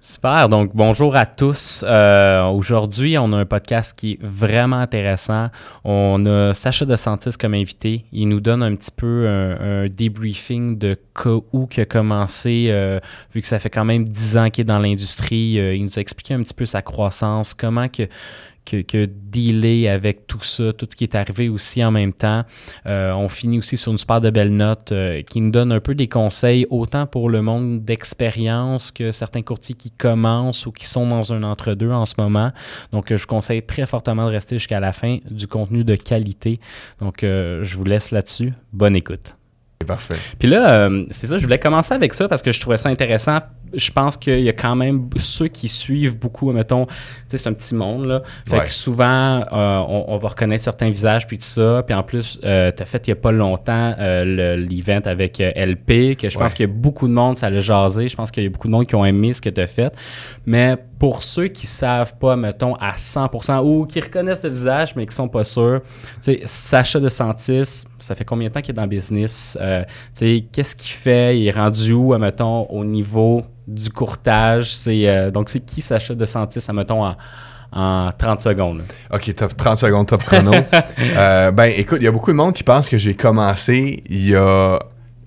Super, donc bonjour à tous. Euh, aujourd'hui, on a un podcast qui est vraiment intéressant. On a Sacha De Santis comme invité. Il nous donne un petit peu un, debriefing de où qui a commencé, euh, vu que ça fait quand même dix ans qu'il est dans l'industrie. Euh, il nous a expliqué un petit peu sa croissance, comment que que, que, dealer avec tout ça, tout ce qui est arrivé aussi en même temps. Euh, on finit aussi sur une super de belle note euh, qui nous donne un peu des conseils, autant pour le monde d'expérience que certains courtiers qui commencent ou qui sont dans un entre-deux en ce moment. Donc, je conseille très fortement de rester jusqu'à la fin du contenu de qualité. Donc, euh, je vous laisse là-dessus. Bonne écoute. Parfait. Puis là, c'est ça, je voulais commencer avec ça parce que je trouvais ça intéressant je pense qu'il y a quand même ceux qui suivent beaucoup, mettons, tu sais, c'est un petit monde, là. Fait que souvent, euh, on, va reconnaître certains visages, puis tout ça. Puis en plus, euh, tu as fait il n'y a pas longtemps euh, l'event avec LP, que je pense qu'il y a beaucoup de monde, ça l'a jasé. Je pense qu'il y a beaucoup de monde qui ont aimé ce que tu as fait. Mais pour ceux qui savent pas, mettons, à 100% ou qui reconnaissent le visage, mais qui sont pas sûrs, tu sais, Sacha de Santis, ça fait combien de temps qu'il est dans le business? tu sais, qu'est-ce qu'il fait? Il est rendu où, mettons, au niveau du courtage. C'est, euh, donc, c'est qui s'achète de Santis, mettons, en, en 30 secondes. OK, top 30 secondes, top chrono. Euh, ben, écoute, il y a beaucoup de monde qui pense que j'ai commencé il y a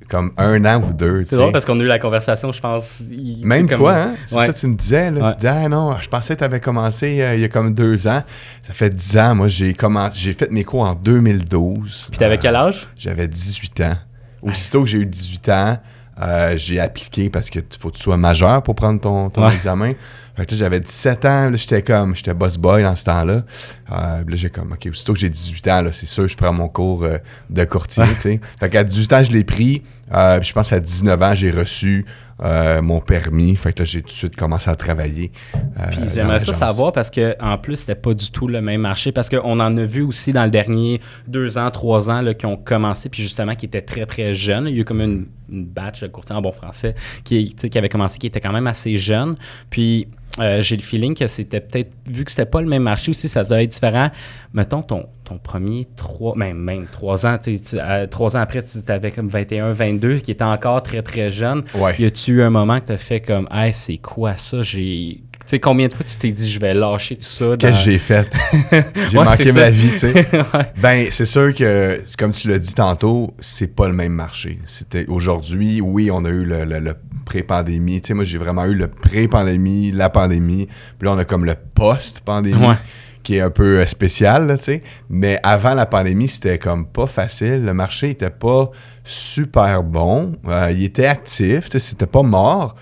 comme un an ou deux. C'est drôle parce qu'on a eu la conversation, je pense. Même toi, hein? C'est ça que tu me disais. Là, Tu disais, ah non, je pensais que tu avais commencé euh, il y a comme deux ans. Ça fait dix ans. Moi, j'ai commencé, j'ai fait mes cours en 2012. Puis tu avais quel âge? J'avais 18 ans. Aussitôt que j'ai eu 18 ans, euh, j'ai appliqué parce que faut que tu sois majeur pour prendre ton, ton examen. Fait que j'avais 17 ans, j'étais comme, j'étais boss boy dans ce temps-là. Euh, là, j'ai comme, OK, aussitôt que j'ai 18 ans, c'est sûr, je prends mon cours euh, de courtier, tu sais. Fait qu'à 18 ans, je l'ai pris. je pense qu'à 19 ans, j'ai reçu euh, mon permis. Fait que là, j'ai tout de suite commencé à travailler. Euh, Puis j'aimerais ça savoir parce que en plus, c'était pas du tout le même marché parce qu'on en a vu aussi dans le dernier deux ans, trois ans là, qui ont commencé, puis justement qui étaient très, très jeunes. Il y a eu comme une, batch de courtiers en bon français qui, qui avait commencé, qui était quand même assez jeune. Puis euh, j'ai le feeling que c'était peut-être, vu que c'était pas le même marché aussi, ça doit être différent. Mettons ton, ton premier trois, même, même trois ans, tu, euh, trois ans après, tu avais comme 21, 22, qui était encore très, très jeune. Y a-tu eu un moment que tu as fait comme, hey, c'est quoi ça? J'ai sais, combien de fois tu t'es dit je vais lâcher tout ça? Qu'est-ce que j'ai fait? j'ai manqué ma vie, tu sais. Ben, c'est sûr que, comme tu l'as dit tantôt, c'est pas le même marché. C'était aujourd'hui, oui, on a eu le, pré-pandémie. Tu sais, moi, j'ai vraiment eu le pré-pandémie, la pandémie. Puis là, on a comme le post-pandémie. qui est un peu spécial, tu sais. Mais avant la pandémie, c'était comme pas facile. Le marché était pas super bon. Euh, il était actif, tu sais, c'était pas mort.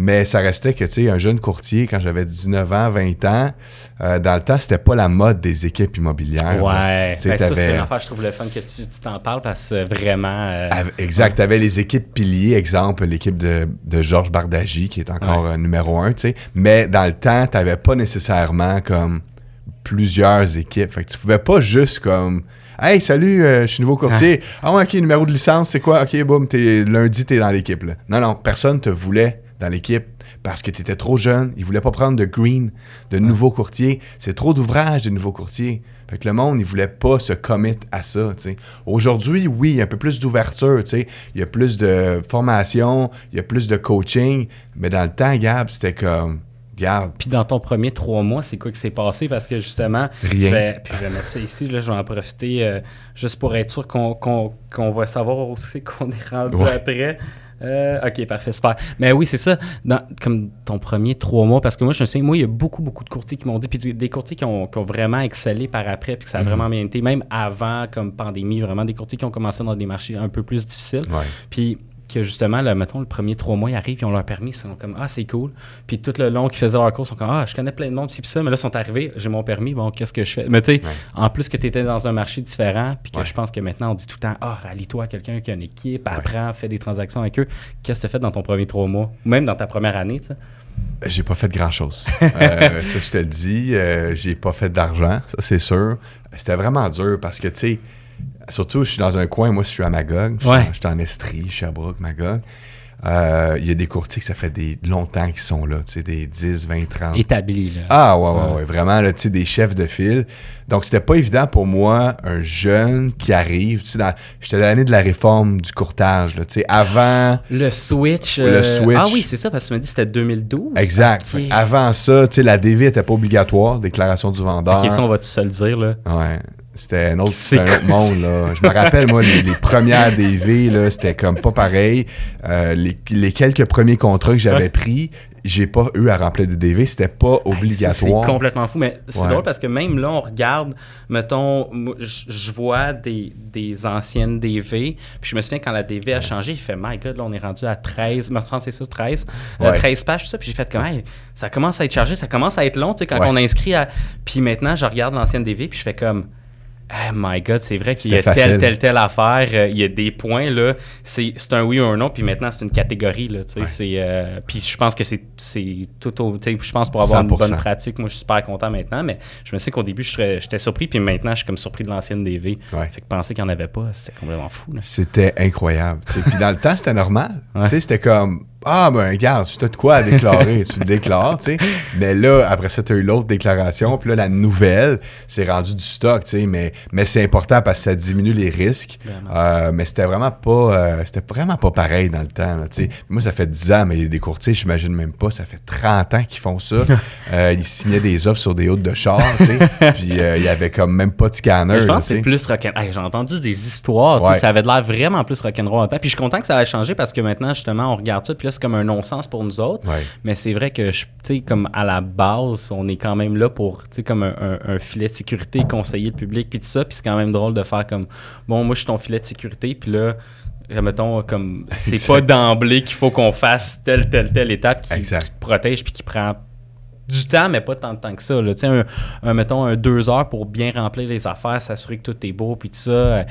Mais ça restait que, tu sais, un jeune courtier, quand j'avais 19 ans, 20 ans, euh, dans le temps, c'était pas la mode des équipes immobilières. Ouais. Ben, ça, c'est l'enfer, je trouve le fun que tu t'en parles parce que vraiment. Euh, exact. Tu avais les équipes piliers, exemple, l'équipe de, de Georges Bardagy, qui est encore euh, numéro un, tu sais. Mais dans le temps, tu n'avais pas nécessairement comme plusieurs équipes. Fait que tu pouvais pas juste comme. Hey, salut, je suis nouveau courtier. Ah, ouais, ok, numéro de licence, c'est quoi? Ok, boum, lundi, t'es dans l'équipe. Non, non, personne te voulait dans l'équipe parce que tu étais trop jeune. Ils voulaient pas prendre de green, de nouveaux courtiers. C'est trop d'ouvrages de nouveaux courtiers. Fait que le monde, il voulait pas se commit à ça. Aujourd'hui, oui, il y a un peu plus d'ouverture. Il y a plus de formation, il y a plus de coaching. Mais dans le temps, Gab, c'était comme. Garde. Puis dans ton premier trois mois, c'est quoi qui s'est passé? Parce que justement, Rien. Je vais, puis je vais mettre ça ici, là, je vais en profiter euh, juste pour être sûr qu'on va savoir aussi qu'on est rendu après. Euh, ok, parfait, super. Mais oui, c'est ça. Dans, comme ton premier trois mois, parce que moi, je sais, moi, il y a beaucoup, beaucoup de courtiers qui m'ont dit, puis des courtiers qui ont, vraiment excellé par après, puis que ça a mhm. vraiment bien été, même avant, comme pandémie, vraiment des courtiers qui ont commencé dans des marchés un peu plus difficiles. Puis que justement, là, mettons, le premier trois mois, ils arrivent, ils ont leur permis, ils sont comme Ah, c'est cool. Puis tout le long qu'ils faisaient leur cours, ils sont comme Ah, je connais plein de monde, puis ça, mais là, ils sont arrivés, j'ai mon permis, bon, qu'est-ce que je fais? Mais tu sais, en plus que tu étais dans un marché différent, puis que je pense que maintenant, on dit tout le temps Ah, rallie-toi à quelqu'un qui a une équipe, apprends, fais des transactions avec eux. Qu'est-ce que tu as fait dans ton premier trois mois, ou même dans ta première année, tu sais? J'ai pas fait grand-chose. Euh, ça, je te le dis. Euh, j'ai pas fait d'argent, ça, c'est sûr. C'était vraiment dur parce que, tu sais, Surtout, je suis dans un coin, moi, je suis à Magog. Je, suis en Estrie, Sherbrooke, Magog. Euh, il y a des courtiers que ça fait des longtemps qu'ils sont là, tu sais, des 10, 20, 30. Établis, là. Ah, ouais, ouais, ouais, vraiment, là, tu sais, des chefs de file. Donc, c'était pas évident pour moi, un jeune qui arrive, tu sais, dans- j'étais l'année de la réforme du courtage, là, tu sais, avant... Le switch. Le euh, switch. Ah oui, c'est ça, parce que tu m'as dit que c'était 2012. Exact. Avant ça, tu sais, la DV était pas obligatoire, déclaration du vendeur. Ok, ça, on va tout se le dire, là. Ouais. C'était un autre, un monde, là. Je me rappelle, moi, les, les premières DV, là, c'était comme pas pareil. Euh, les, les quelques premiers contrats que j'avais pris, j'ai pas eu à remplir de DV. C'était pas obligatoire. C'est complètement fou, mais c'est Ouais. drôle parce que même là, on regarde, mettons, je vois des, des anciennes DV, puis je me souviens quand la DV a changé, il fait, my god, là, on est rendu à 13, me semble que c'est ça, 13, euh, Ouais. 13 pages, tout ça, puis j'ai fait comme, Hey, ça commence à être chargé, ça commence à être long, tu sais, quand Ouais. on inscrit à. Puis maintenant, je regarde l'ancienne DV, puis je fais comme, Oh my God, c'est vrai qu'il y a telle, telle, telle affaire. euh, il y a des points, là. C'est c'est un oui ou un non, puis maintenant, c'est une catégorie, là. Tu sais, Ouais. c'est. euh, puis je pense que c'est c'est tout au. tu sais, Je pense pour avoir une 100%. bonne pratique, moi, je suis super content maintenant, mais je me sais qu'au début, j'étais surpris, puis maintenant, je suis comme surpris de l'ancienne DV. Ouais. Fait que penser qu'il n'y en avait pas, c'était complètement fou, là. C'était incroyable. Puis dans le temps, c'était normal. Ouais. Tu sais, C'était comme Ah, ben, regarde, tu as de quoi à déclarer, tu le déclares. tu sais. Mais là, après ça, tu as eu l'autre déclaration. Puis là, la nouvelle, c'est rendu du stock. tu sais. Mais, mais c'est important parce que ça diminue les risques. Euh, mais c'était vraiment pas euh, c'était vraiment pas pareil dans le temps. là, tu sais. Moi, ça fait 10 ans, mais il y a des courtiers, j'imagine même pas. Ça fait 30 ans qu'ils font ça. Euh, ils signaient des offres sur des hôtes de char. tu sais. Puis il y avait comme même pas de scanner. je là, pense que c'est plus rock'n'roll. Hey, J'ai entendu des histoires, tu sais, Ouais. ça avait de l'air vraiment plus rock'n'roll en temps. Puis je suis content que ça ait changé parce que maintenant, justement, on regarde ça, puis là, c'est comme un non-sens pour nous autres. Ouais. Mais c'est vrai que, tu sais, comme à la base, on est quand même là pour, tu sais, comme un, un- un filet de sécurité, conseiller le public, puis tout ça. Puis c'est quand même drôle de faire comme, bon, moi, je suis ton filet de sécurité, puis là, mettons, comme, c'est pas d'emblée qu'il faut qu'on fasse telle, telle, telle étape qui, qui te protège, puis qui prend du temps, mais pas tant de temps que ça. Là. Un, un, mettons, un deux heures pour bien remplir les affaires, s'assurer que tout est beau, puis tout ça, euh,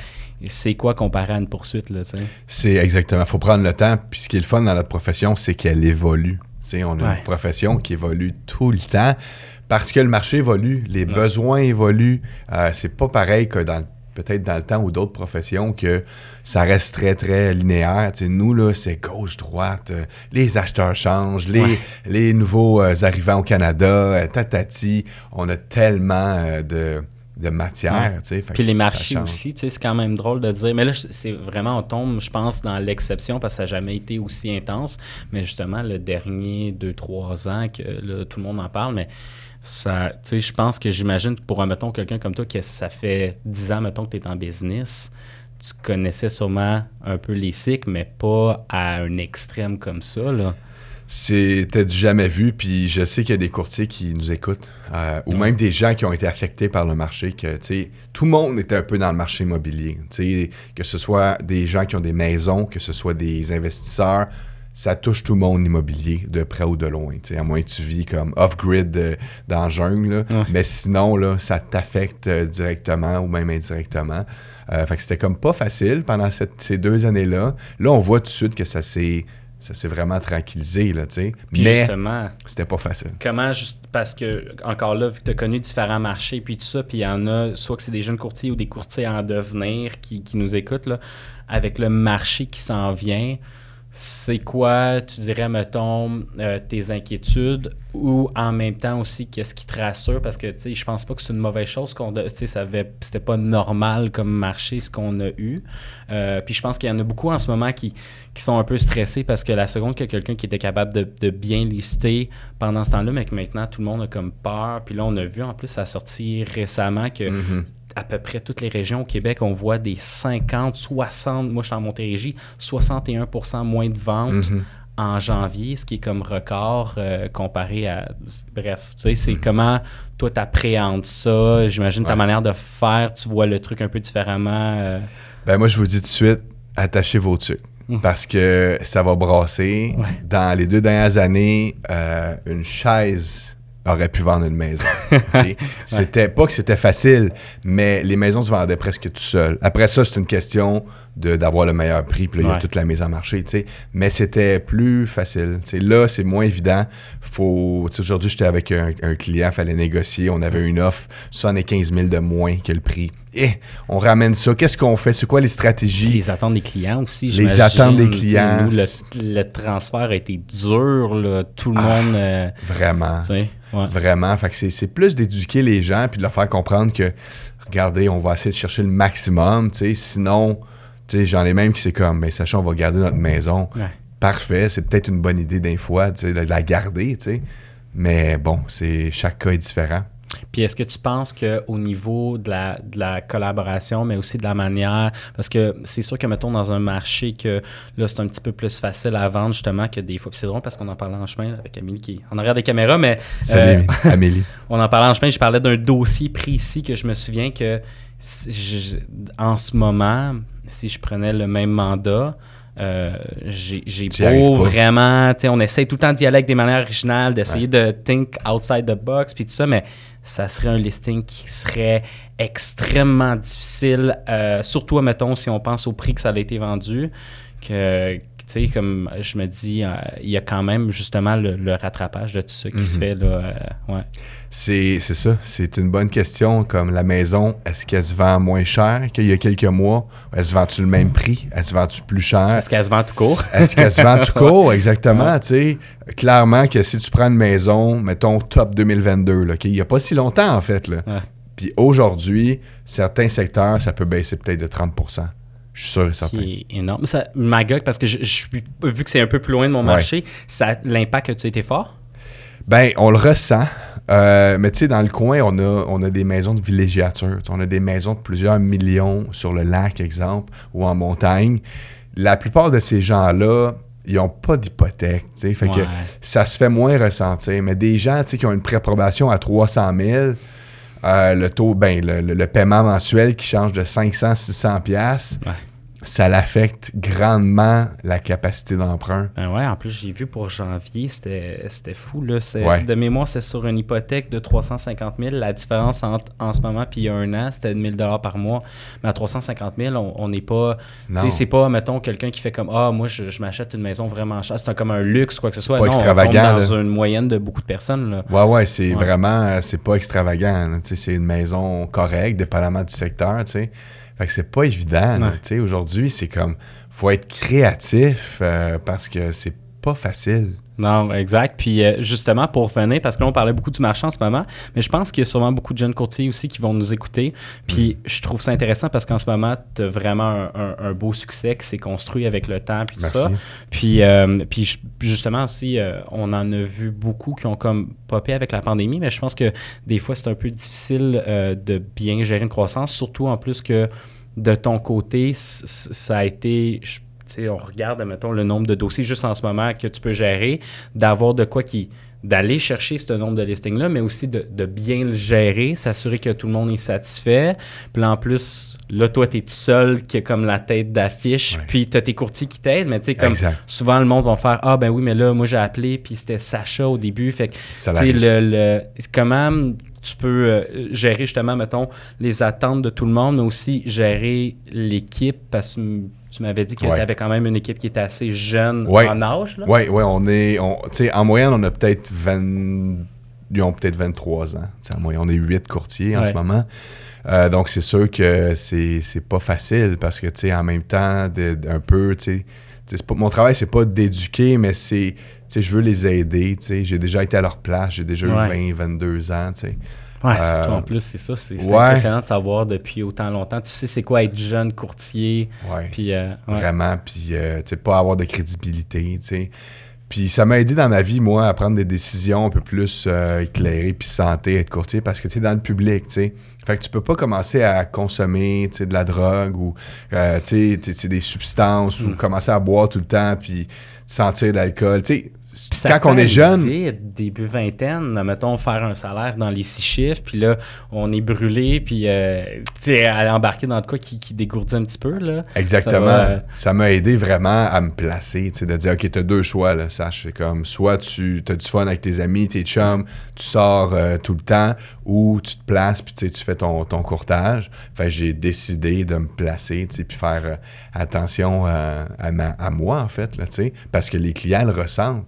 c'est quoi comparé à une poursuite, là? C'est exactement. faut prendre le temps. Puis ce qui est le fun dans notre profession, c'est qu'elle évolue. On a Ouais. une profession qui évolue tout le temps parce que le marché évolue, les besoins évoluent. Euh, c'est pas pareil que dans peut-être dans le temps ou d'autres professions que ça reste très très linéaire. Tu sais, nous là, c'est gauche droite. euh, les acheteurs changent, les Ouais. les nouveaux euh, arrivants au Canada, euh, tatati. On a tellement de de matière. Fait Puis les marchés aussi, c'est quand même drôle de dire. Mais là, c'est vraiment, on tombe, je pense, dans l'exception parce que ça n'a jamais été aussi intense. Mais justement, le dernier 2-3 ans, que là, tout le monde en parle, mais ça, tu sais, je pense que j'imagine pour, mettons, quelqu'un comme toi, que ça fait 10 ans, mettons, que tu es en business, tu connaissais sûrement un peu les cycles, mais pas à un extrême comme ça, là. C'était du jamais vu, puis je sais qu'il y a des courtiers qui nous écoutent, euh, ou même des gens qui ont été affectés par le marché, que, tu sais, tout le monde était un peu dans le marché immobilier, tu sais, que ce soit des gens qui ont des maisons, que ce soit des investisseurs, ça touche tout le monde immobilier, de près ou de loin, à moins que tu vis comme off-grid euh, dans la jungle, là. Ouais. mais sinon, là, ça t'affecte euh, directement ou même indirectement. Euh, fait que c'était comme pas facile pendant cette- ces deux années-là. Là, on voit tout de suite que ça s'est ça s'est vraiment tranquillisé, là, tu sais. Mais justement, c'était pas facile. Comment, juste parce que, encore là, vu que tu as connu différents marchés, puis tout ça, puis il y en a, soit que c'est des jeunes courtiers ou des courtiers en devenir qui, qui nous écoutent, là, avec le marché qui s'en vient, c'est quoi, tu dirais, mettons, euh, tes inquiétudes ou en même temps aussi, qu'est-ce qui te rassure? Parce que, tu sais, je pense pas que c'est une mauvaise chose qu'on, tu sais, ça avait- c'était pas normal comme marché ce qu'on a eu. Euh, puis je pense qu'il y en a beaucoup en ce moment qui, qui sont un peu stressés parce que la seconde que quelqu'un qui était capable de, bien lister pendant ce temps-là, mais que maintenant tout le monde a comme peur. Puis là, on a vu en plus, ça a récemment que Mhm. À peu près toutes les régions au Québec, on voit des 50, 60, moi je suis en Montérégie, 61% moins de ventes Mhm. en janvier, ce qui est comme record euh, comparé à. Bref, tu sais, c'est comment toi t'appréhendes ça? J'imagine ta manière de faire, tu vois le truc un peu différemment. euh. Ben moi, je vous dis tout de suite, attachez vos trucs. Mhm. Parce que ça va brasser. Ouais. Dans les deux dernières années, euh, une chaise aurait pu vendre une maison. C'était pas que c'était facile, mais les maisons se vendaient presque tout seules. Après ça, c'est une question d'avoir le meilleur prix, puis là, il y a toute la mise en marché, tu sais. Mais c'était plus facile. Là, c'est moins évident. Faut, aujourd'hui, j'étais avec un, client, il fallait négocier. On avait une offre 75 000 de moins que le prix. Et eh, on ramène ça. Qu'est-ce qu'on fait? C'est quoi les stratégies? Les attentes des clients aussi. Les attentes des clients. le, transfert a été dur. Là. Tout le ah, monde. Euh, vraiment. Vraiment. Fait que c'est plus d'éduquer les gens puis de leur faire comprendre que, regardez, on va essayer de chercher le maximum. Sinon, j'en ai même qui c'est comme, mais sachant, on va garder notre maison. Parfait, c'est peut-être une bonne idée d'un fois, de la garder, Mais bon, c'est chaque cas est différent. Puis est-ce que tu penses qu'au niveau de la, de la, collaboration, mais aussi de la manière, parce que c'est sûr que, mettons, dans un marché que là, c'est un petit peu plus facile à vendre, justement, que des fois. C'est drôle parce qu'on en parlait en chemin avec Amélie qui est en arrière des caméras, mais. Salut, euh, Amélie. on en parlait en chemin, je parlais d'un dossier précis que je me souviens que en ce moment, si je prenais le même mandat, euh, j'ai beau vraiment, tu sais, on essaie tout le temps d'y aller avec des manières originales, d'essayer de think outside the box, puis tout ça, mais ça serait un listing qui serait extrêmement difficile, euh, surtout, mettons, si on pense au prix que ça a été vendu, que, sais, comme je me dis, euh, il y a quand même justement le, rattrapage de tout ça qui se mhm. fait. Là, euh, ouais. C'est ça. C'est une bonne question. Comme la maison, est-ce qu'elle se vend moins cher qu'il y a quelques mois? Elle se vend-tu le même prix? Elle se vend-tu plus cher? Est-ce qu'elle se vend tout court? est-ce qu'elle se vend tout court? Exactement. Tu sais, clairement que si tu prends une maison, mettons top 2022, là, il n'y a pas si longtemps en fait. Là. Puis aujourd'hui, certains secteurs, ça peut baisser peut-être de 30 je suis sûr et certain. C'est énorme. Ça m'agace parce que je, vu que c'est un peu plus loin de mon marché, ça l'impact a-tu été fort? Ben, on le ressent. Euh, mais tu sais, dans le coin, on a, on a des maisons de villégiature. On a des maisons de plusieurs millions sur le lac, exemple, ou en montagne. La plupart de ces gens-là, ils n'ont pas d'hypothèque. Fait que ça se fait moins ressentir. Mais des gens qui ont une préapprobation à 300 000, euh, le taux, ben, le, paiement mensuel qui change de 500, 600 pièces ça l'affecte grandement la capacité d'emprunt. Ben ouais, en plus, j'ai vu pour janvier, c'était fou. Là. De mémoire, c'est sur une hypothèque de 350 000. La différence entre en ce moment puis il y a un an, c'était 1 000 par mois. Mais à 350 000, on n'est pas. C'est pas, mettons, quelqu'un qui fait comme Ah, moi, je, m'achète une maison vraiment chère. C'est comme un luxe, quoi que ce soit. Pas non, extravagant. On dans une moyenne de beaucoup de personnes. Là. Ouais, ouais, c'est vraiment. C'est pas extravagant. C'est une maison correcte, dépendamment du secteur. tu sais. Fait que c'est pas évident. Aujourd'hui, c'est comme faut être créatif euh, parce que c'est pas facile. Non, exact. Puis euh, justement, pour venir, parce que là, on parlait beaucoup du marché en ce moment, mais je pense qu'il y a sûrement beaucoup de jeunes courtiers aussi qui vont nous écouter. Puis mm. je trouve ça intéressant parce qu'en ce moment, tu as vraiment un, beau succès qui s'est construit avec le temps, puis tout ça. Puis, euh, puis justement aussi, on en a vu beaucoup qui ont comme popé avec la pandémie, mais je pense que des fois, c'est un peu difficile de bien gérer une croissance, surtout en plus que de ton côté, ça a été, on regarde, mettons, le nombre de dossiers juste en ce moment que tu peux gérer, d'avoir de quoi qui d'aller chercher ce nombre de listings-là, mais aussi de, bien le gérer, s'assurer que tout le monde est satisfait. Puis en plus, là, toi, tu es tout seul qui a comme la tête d'affiche, puis tu as tes courtiers qui t'aident, mais tu sais, comme souvent, le monde va faire Ah, ben oui, mais là, moi, j'ai appelé, puis c'était Sacha au début. Fait que, tu sais, le, le, comment tu peux euh, gérer justement, mettons, les attentes de tout le monde, mais aussi gérer l'équipe parce que tu m'avais dit que tu avais quand même une équipe qui était assez jeune en âge. Oui, oui, on est. On, en moyenne, on a peut-être 20. Ils ont peut-être 23 ans. en moyenne, on est 8 courtiers en ce moment. Euh, donc, c'est sûr que c'est, c'est pas facile parce que, tu sais, en même temps, un peu, tu sais, mon travail, c'est pas d'éduquer, mais c'est sais, je veux les aider, tu sais, j'ai déjà été à leur place, j'ai déjà eu 20, 22 ans, tu sais. Ouais, euh, surtout en plus, c'est ça, c'est impressionnant de savoir depuis autant longtemps. Tu sais, c'est quoi être jeune courtier. Ouais. Puis, euh, Vraiment, puis, euh, tu sais, pas avoir de crédibilité, tu sais. Puis ça m'a aidé dans ma vie, moi, à prendre des décisions un peu plus éclairées, puis santé, être courtier, parce que tu es dans le public, tu sais. Fait que tu peux pas commencer à consommer, tu sais, de la drogue ou, tu sais, des substances ou mm. commencer à boire tout le temps, puis sentir de l'alcool. Tu sais, quand on est jeune. Début vingtaine, mettons, faire un salaire dans les six chiffres, puis là, on est brûlé, puis euh, tu sais, aller embarquer dans de quoi qui, qui dégourdit un petit peu. Là. Exactement. Euh, ça m'a aidé vraiment à me placer, tu sais, de dire, OK, tu as deux choix, là, sache. C'est comme, soit tu as du fun avec tes amis, tes chums, tu sors euh, tout le temps, ou tu te places, puis tu fais ton, ton courtage. Fait j'ai décidé de me placer, tu sais, puis faire attention à, à, moi, en fait, là, tu sais, parce que les clients le ressentent.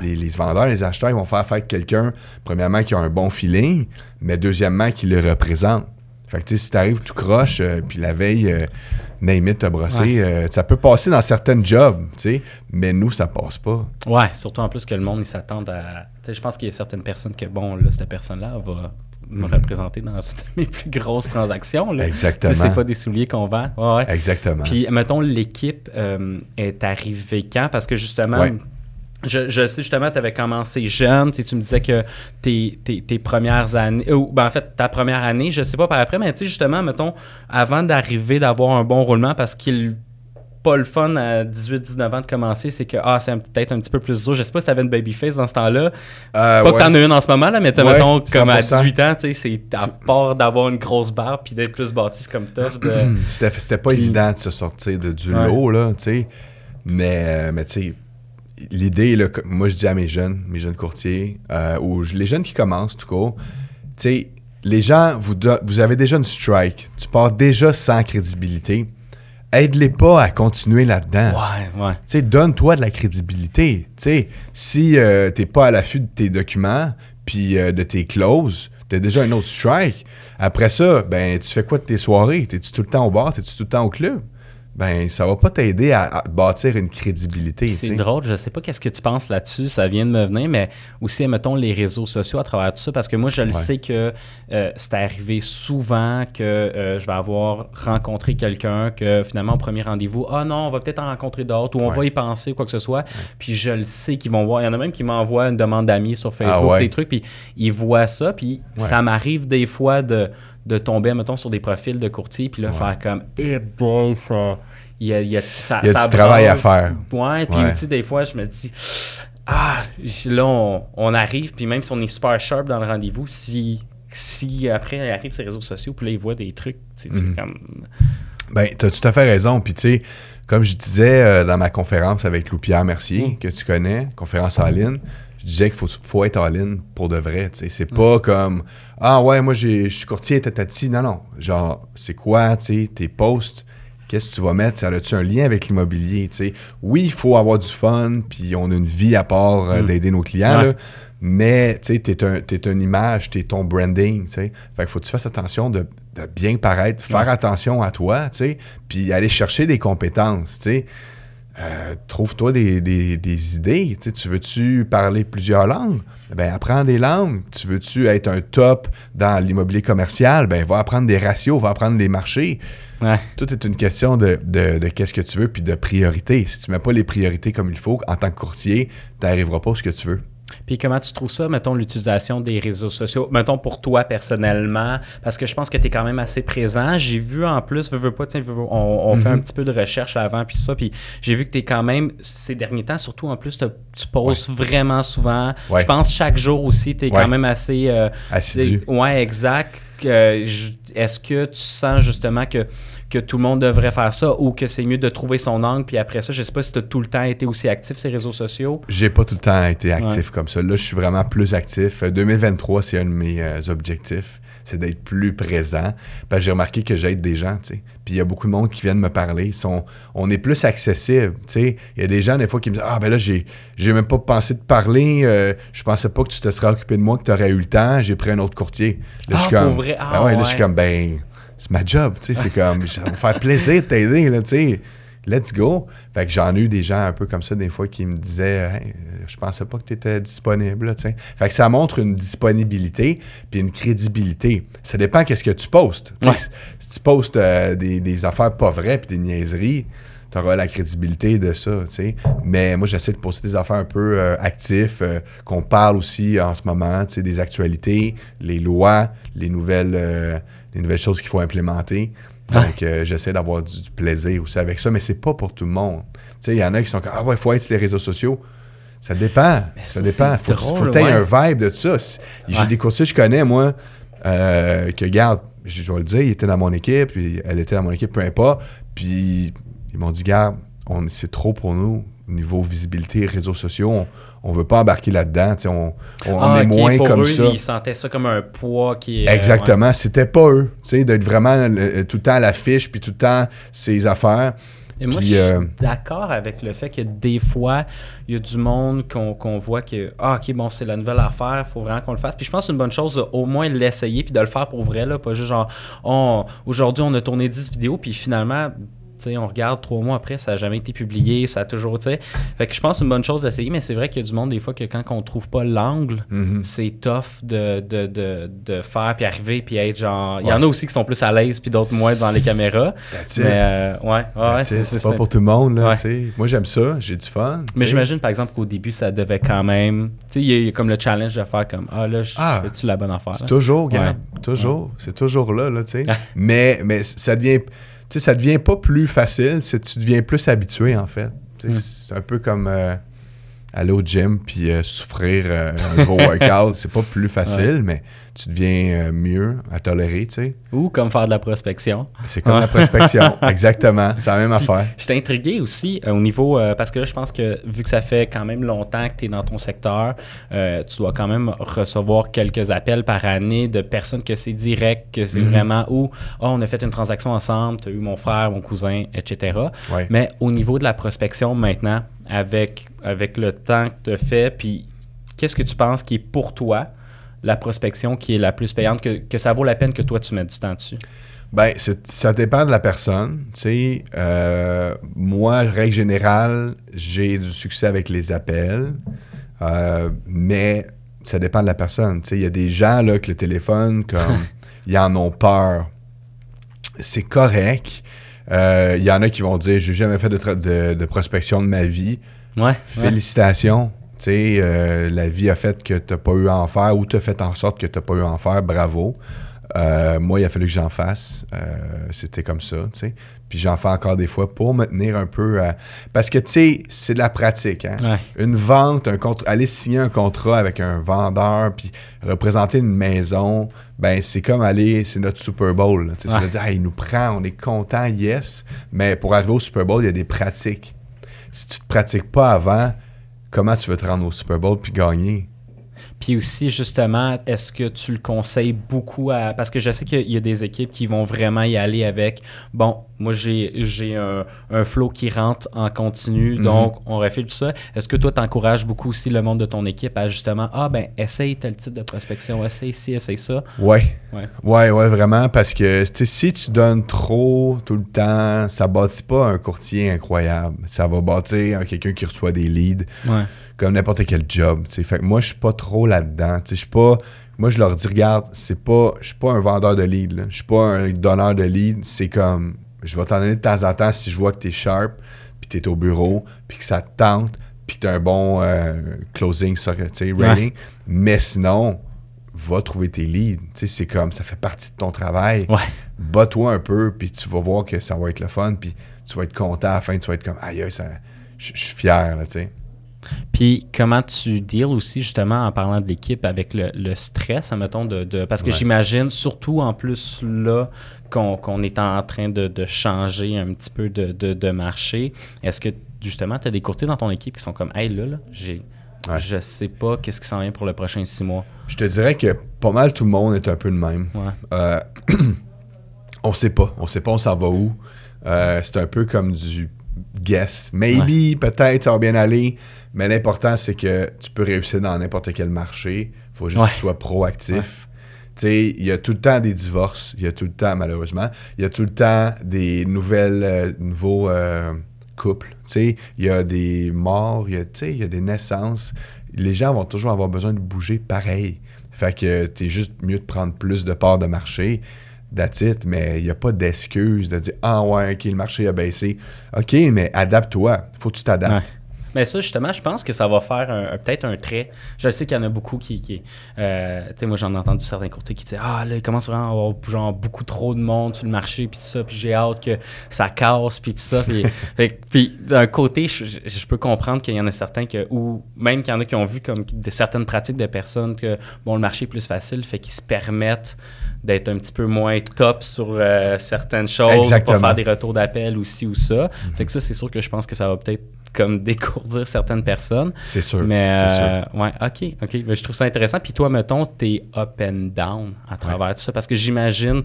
Les, les, vendeurs, les acheteurs, ils vont faire faire quelqu'un, premièrement, qui a un bon feeling, mais deuxièmement, qui le représente. Fait que, tu sais, si t'arrives tout croche, euh, puis la veille, euh, te brosser, euh, ça peut passer dans certains jobs, tu sais, mais nous, ça passe pas. Ouais, surtout en plus que le monde, ils s'attendent à... Tu sais, je pense qu'il y a certaines personnes que, bon, là, cette personne-là va me mhm. représenter dans mes plus grosses transactions. Là. Exactement. C'est pas des souliers qu'on vend. Ouais. Exactement. Puis, mettons, l'équipe est arrivée quand? Parce que justement, je, sais justement, tu avais commencé jeune, tu, tu me disais que tes, tes, premières années, ou ben, en fait, ta première année, je sais pas par après, mais tu sais, justement, mettons, avant d'arriver d'avoir un bon roulement, parce qu'il pas le fun à 18-19 ans de commencer, c'est que ah, c'est peut-être un petit peu plus dur. Je sais pas si tu avais une babyface dans ce temps-là. Euh, pas que t'en as une en ce moment, là, mais ouais, mettons, comme à 18 ans, tu sais, c'est à part d'avoir une grosse barre puis d'être plus bâti comme tough. De... C'était pas évident de se sortir de, du lot, là, tu sais. Mais, euh, mais tu sais, l'idée, moi je dis à mes jeunes, mes jeunes courtiers, euh, ou les jeunes qui commencent, tout cas, tu sais, les gens, vous, vous avez déjà une strike, tu pars déjà sans crédibilité. Aide-les pas à continuer là-dedans. Ouais, ouais. Tu sais, donne-toi de la crédibilité. Tu sais, si euh, t'es pas à l'affût de tes documents, puis euh, de tes clauses, t'as déjà un autre strike. Après ça, ben, tu fais quoi de tes soirées? T'es-tu tout le temps au bar? T'es-tu tout le temps au club? Ben ça va pas t'aider à, bâtir une crédibilité. C'est drôle, je sais pas qu'est-ce que tu penses là-dessus, ça vient de me venir, mais aussi, mettons, les réseaux sociaux à travers tout ça, parce que moi, je le sais que euh, c'est arrivé souvent que euh, je vais avoir rencontré quelqu'un que finalement, au premier rendez-vous, ah non, on va peut-être en rencontrer d'autres, ou on va y penser, ou quoi que ce soit, puis je le sais qu'ils vont voir, il y en a même qui m'envoient une demande d'amis sur Facebook, ah des trucs, puis ils voient ça, puis ça m'arrive des fois de de tomber, mettons, sur des profils de courtier, puis là, faire comme, eh boy, ça. Il y a, il y a, il y a du travail à faire. Ouais, puis tu sais, des fois, je me dis, ah, là, on, arrive, puis même si on est super sharp dans le rendez-vous, si, si après, il arrive sur les réseaux sociaux, puis là, il voit des trucs, tu sais, mm. comme. Ben, tu as tout à fait raison. Puis, tu sais, comme je disais euh, dans ma conférence avec Lou-Pierre Mercier, mm. que tu connais, conférence en ligne, je disais qu'il faut, faut être en ligne pour de vrai. tu sais. C'est mm. pas comme ah ouais, moi je suis courtier, tatati. Non, non. Genre, c'est quoi, tu sais, tes posts, qu'est-ce que tu vas mettre? Ça a-tu un lien avec l'immobilier, tu sais? Oui, il faut avoir du fun, puis on a une vie à part euh, hmm. d'aider nos clients, là, mais tu sais, t'es un, es une image, t'es ton branding, tu sais. Fait qu'il faut que tu fasses attention de, bien paraître, faire attention à toi, tu sais, puis aller chercher des compétences, tu sais. Euh, trouve-toi des, des, idées. Tu, veux-tu parler plusieurs langues? Ben, apprends des langues. Tu veux-tu être un top dans l'immobilier commercial? Ben, va apprendre des ratios, va apprendre des marchés. Tout est une question de, de, qu'est-ce que tu veux puis de priorité. Si tu ne mets pas les priorités comme il faut, en tant que courtier, tu n'arriveras pas à ce que tu veux. Puis comment tu trouves ça, mettons, l'utilisation des réseaux sociaux, mettons pour toi personnellement, parce que je pense que tu es quand même assez présent. J'ai vu en plus, veux, veux pas, tiens, on, fait un mhm. petit peu de recherche avant, puis ça, puis j'ai vu que tu es quand même, ces derniers temps, surtout en plus, tu poses vraiment souvent. Je pense chaque jour aussi, tu es quand même assez... Euh, Assidu. Ouais, exact. Est-ce que tu sens justement que que tout le monde devrait faire ça ou que c'est mieux de trouver son angle puis après ça, je sais pas si tu as tout le temps été aussi actif sur les réseaux sociaux. J'ai pas tout le temps été actif comme ça. Là, je suis vraiment plus actif. 2023, euh, c'est un de mes euh, objectifs, c'est d'être plus présent. Parce que j'ai remarqué que j'aide des gens, tu sais. Puis il y a beaucoup de monde qui viennent me parler. Sont, on est plus accessible, tu sais. Il y a des gens, des fois, qui me disent Ah, ben là, j'ai, j'ai même pas pensé de parler. Euh, je pensais pas que tu te serais occupé de moi, que tu aurais eu le temps. J'ai pris un autre courtier. Là, ah, comme, vrai? Ah, ben ouais, là, je suis comme, ben c'est ma job, tu sais, c'est comme, ça va me faire plaisir de t'aider, là, tu sais, let's go. Fait que j'en ai eu des gens un peu comme ça, des fois, qui me disaient, hey, je pensais pas que tu étais disponible, tu sais. Fait que ça montre une disponibilité puis une crédibilité. Ça dépend qu'est-ce que tu postes. Si tu postes euh, des, affaires pas vraies puis des niaiseries, tu auras la crédibilité de ça, tu sais. Mais moi, j'essaie de poster des affaires un peu euh, actifs, euh, qu'on parle aussi en ce moment, tu sais, des actualités, les lois, les nouvelles des nouvelles choses qu'il faut implémenter. Donc, euh, j'essaie d'avoir du, plaisir aussi avec ça, mais c'est pas pour tout le monde. Tu sais, il y en a qui sont comme Ah ouais, il faut être sur les réseaux sociaux. Ça dépend. ça, dépend. Faut, faut que un vibe de ça. J'ai des courtiers que je connais, moi, euh, que, garde, je, vais le dire, il était dans mon équipe, puis elle était dans mon équipe, peu importe. Puis ils m'ont dit, garde, c'est trop pour nous, niveau visibilité, réseaux sociaux. On, ne veut pas embarquer là-dedans. On, on, ah, est moins comme eux, ça. Ils sentaient ça comme un poids qui. Exactement. C'était pas eux. D'être vraiment tout le temps à l'affiche, puis tout le temps ses affaires. Et moi, je suis euh, d'accord avec le fait que des fois, il y a du monde qu'on voit que, ah, ok, bon, c'est la nouvelle affaire, il faut vraiment qu'on le fasse. Puis je pense que c'est une bonne chose de, au moins l'essayer puis de le faire pour vrai, là, pas juste genre, oh, aujourd'hui, on a tourné 10 vidéos, puis finalement, on regarde trois mois après, ça n'a jamais été publié, ça a toujours. Fait que je pense que c'est une bonne chose d'essayer, mais c'est vrai qu'il y a du monde des fois que quand on trouve pas l'angle, mm-hmm. c'est tough de, de, de, de, faire puis arriver puis être genre. Il y en a aussi qui sont plus à l'aise puis d'autres moins devant les caméras. Mais euh, ouais, ouais c'est pas pour tout le monde. Là, Moi j'aime ça, j'ai du fun. Mais j'imagine par exemple qu'au début ça devait quand même. Tu sais, il y, a comme le challenge de faire comme Ah là, ah, fais-tu la bonne affaire? Toujours, gars. Toujours. C'est toujours là, là, tu sais. mais, mais ça devient sais, ça devient pas plus facile, tu deviens plus habitué, en fait. Hmm. C'est un peu comme euh, aller au gym puis euh, souffrir euh, un gros workout. C'est pas plus facile, mais tu deviens euh, mieux à tolérer, tu sais. Ou comme faire de la prospection. C'est comme la prospection, exactement. C'est la même affaire. Je t'ai intrigué aussi euh, au niveau, euh, parce que là, je pense que vu que ça fait quand même longtemps que tu es dans ton secteur, tu dois quand même recevoir quelques appels par année de personnes que c'est direct, que c'est mhm. vraiment où, oh, on a fait une transaction ensemble, tu as eu mon frère, mon cousin, etc. Mais au niveau de la prospection maintenant, avec, avec le temps que tu as fait, puis qu'est-ce que tu penses qui est pour toi? La prospection qui est la plus payante, que, ça vaut la peine que toi, tu mettes du temps dessus? Ben, ça dépend de la personne. Euh, moi, règle générale, j'ai du succès avec les appels, euh, mais ça dépend de la personne. Il y a des gens là que le téléphone, comme ils en ont peur. C'est correct. Euh, il y en a qui vont dire, j'ai jamais fait de, de, prospection de ma vie. Ouais. Félicitations. Sais, euh, la vie a fait que tu n'as pas eu à en faire ou tu as fait en sorte que tu n'as pas eu à en faire, bravo. Euh, moi, il a fallu que j'en fasse. Euh, c'était comme ça, tu sais. Puis j'en fais encore des fois pour me tenir un peu à... Parce que, tu sais, c'est de la pratique, hein? Une vente, un. Aller signer un contrat avec un vendeur, puis représenter une maison, ben c'est comme aller... C'est notre Super Bowl, tu sais. dire, il nous prend, on est content, yes. Mais pour arriver au Super Bowl, il y a des pratiques. Si tu te pratiques pas avant comment tu veux te rendre au Super Bowl puis gagner? Puis aussi, justement, est-ce que tu le conseilles beaucoup à. Parce que je sais qu'il y a des équipes qui vont vraiment y aller avec bon, moi j'ai un, un flow qui rentre en continu, mhm. donc on refile tout ça. Est-ce que toi, tu encourages beaucoup aussi le monde de ton équipe à justement Ah ben, essaye tel type de prospection, essaye ci, essaye ça? Oui. Ouais. ouais, ouais, vraiment, parce que si tu donnes trop tout le temps, ça bâtit pas un courtier incroyable. Ça va bâtir quelqu'un qui reçoit des leads. Ouais comme n'importe quel job. Fait moi, je suis pas trop là-dedans. Je suis pas. Moi, je leur dis, regarde, c'est pas. Je suis pas un vendeur de lead. Je suis pas un donneur de lead. C'est comme. Je vais t'en donner de temps en temps si je vois que tu es sharp, puis tu es au bureau, puis que ça te tente, puis que tu as un bon euh, closing, rating. Mais sinon, va trouver tes leads. C'est comme ça fait partie de ton travail. Ouais. Bats-toi un peu, puis tu vas voir que ça va être le fun, puis tu vas être content à la fin, tu vas être comme aïe, je suis fier, là, tu sais. Puis comment tu deals aussi justement en parlant de l'équipe avec le, stress, admettons, de, de parce que j'imagine surtout en plus là qu'on est en train de, changer un petit peu de, marché. Est-ce que justement tu as des courtiers dans ton équipe qui sont comme Hey là, là j'ai je sais pas qu'est-ce qui s'en vient pour le prochain six mois? Je te dirais que pas mal tout le monde est un peu le même. Ouais. Euh, on sait pas. On sait pas on s'en va où. Euh, c'est un peu comme du guess. Maybe, peut-être, ça va bien aller. Mais l'important, c'est que tu peux réussir dans n'importe quel marché. Il faut juste que tu sois proactif. Tu sais, il y a tout le temps des divorces. Il y a tout le temps, malheureusement, il y a tout le temps des nouvelles, euh, nouveaux euh, couples. Tu sais, il y a des morts, il y a, des naissances. Les gens vont toujours avoir besoin de bouger pareil. Fait que es juste mieux de prendre plus de parts de marché. It, mais il n'y a pas d'excuse de dire Ah ouais, ok, le marché a baissé. Ok, mais adapte-toi. Faut que tu t'adaptes. Mais ça, justement, je pense que ça va faire peut-être un trait. Je sais qu'il y en a beaucoup qui. qui euh, tu sais, moi, j'en ai entendu certains courtiers qui disaient Ah, là, il commence vraiment à avoir genre, beaucoup trop de monde sur le marché, puis tout ça, puis j'ai hâte que ça casse, puis tout ça. Puis, puis d'un côté, je, peux comprendre qu'il y en a certains que. Ou même qu'il y en a qui ont vu comme de certaines pratiques de personnes que, bon, le marché est plus facile, fait qu'ils se permettent d'être un petit peu moins top sur euh, certaines choses, pas faire des retours d'appel ou ci ou ça. Mhm. Fait que ça, c'est sûr que je pense que ça va peut-être comme décourdir certaines personnes. C'est sûr. Mais euh, ouais, ok, ok. Mais je trouve ça intéressant. Puis toi, mettons, t'es up and down à travers tout ça. Parce que j'imagine,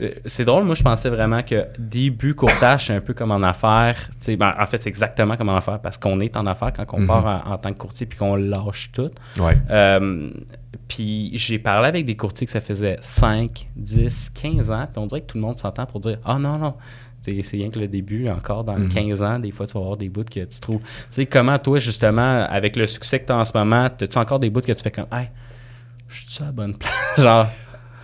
euh, c'est drôle, moi je pensais vraiment que début courtage, c'est un peu comme en affaires. Ben, en fait, c'est exactement comme en affaires parce qu'on est en affaires quand on mhm. part en, tant que courtier puis qu'on lâche tout. Ouais. Euh, puis j'ai parlé avec des courtiers que ça faisait 5, 10, 15 ans. Puis on dirait que tout le monde s'entend pour dire Ah non, non, c'est rien que le début, encore dans 15 mhm. ans, des fois, tu vas avoir des bouts que tu trouves. Tu sais, comment toi, justement, avec le succès que tu as en ce moment, as-tu encore des bouts que tu fais comme, hey, je suis à la bonne place? Genre.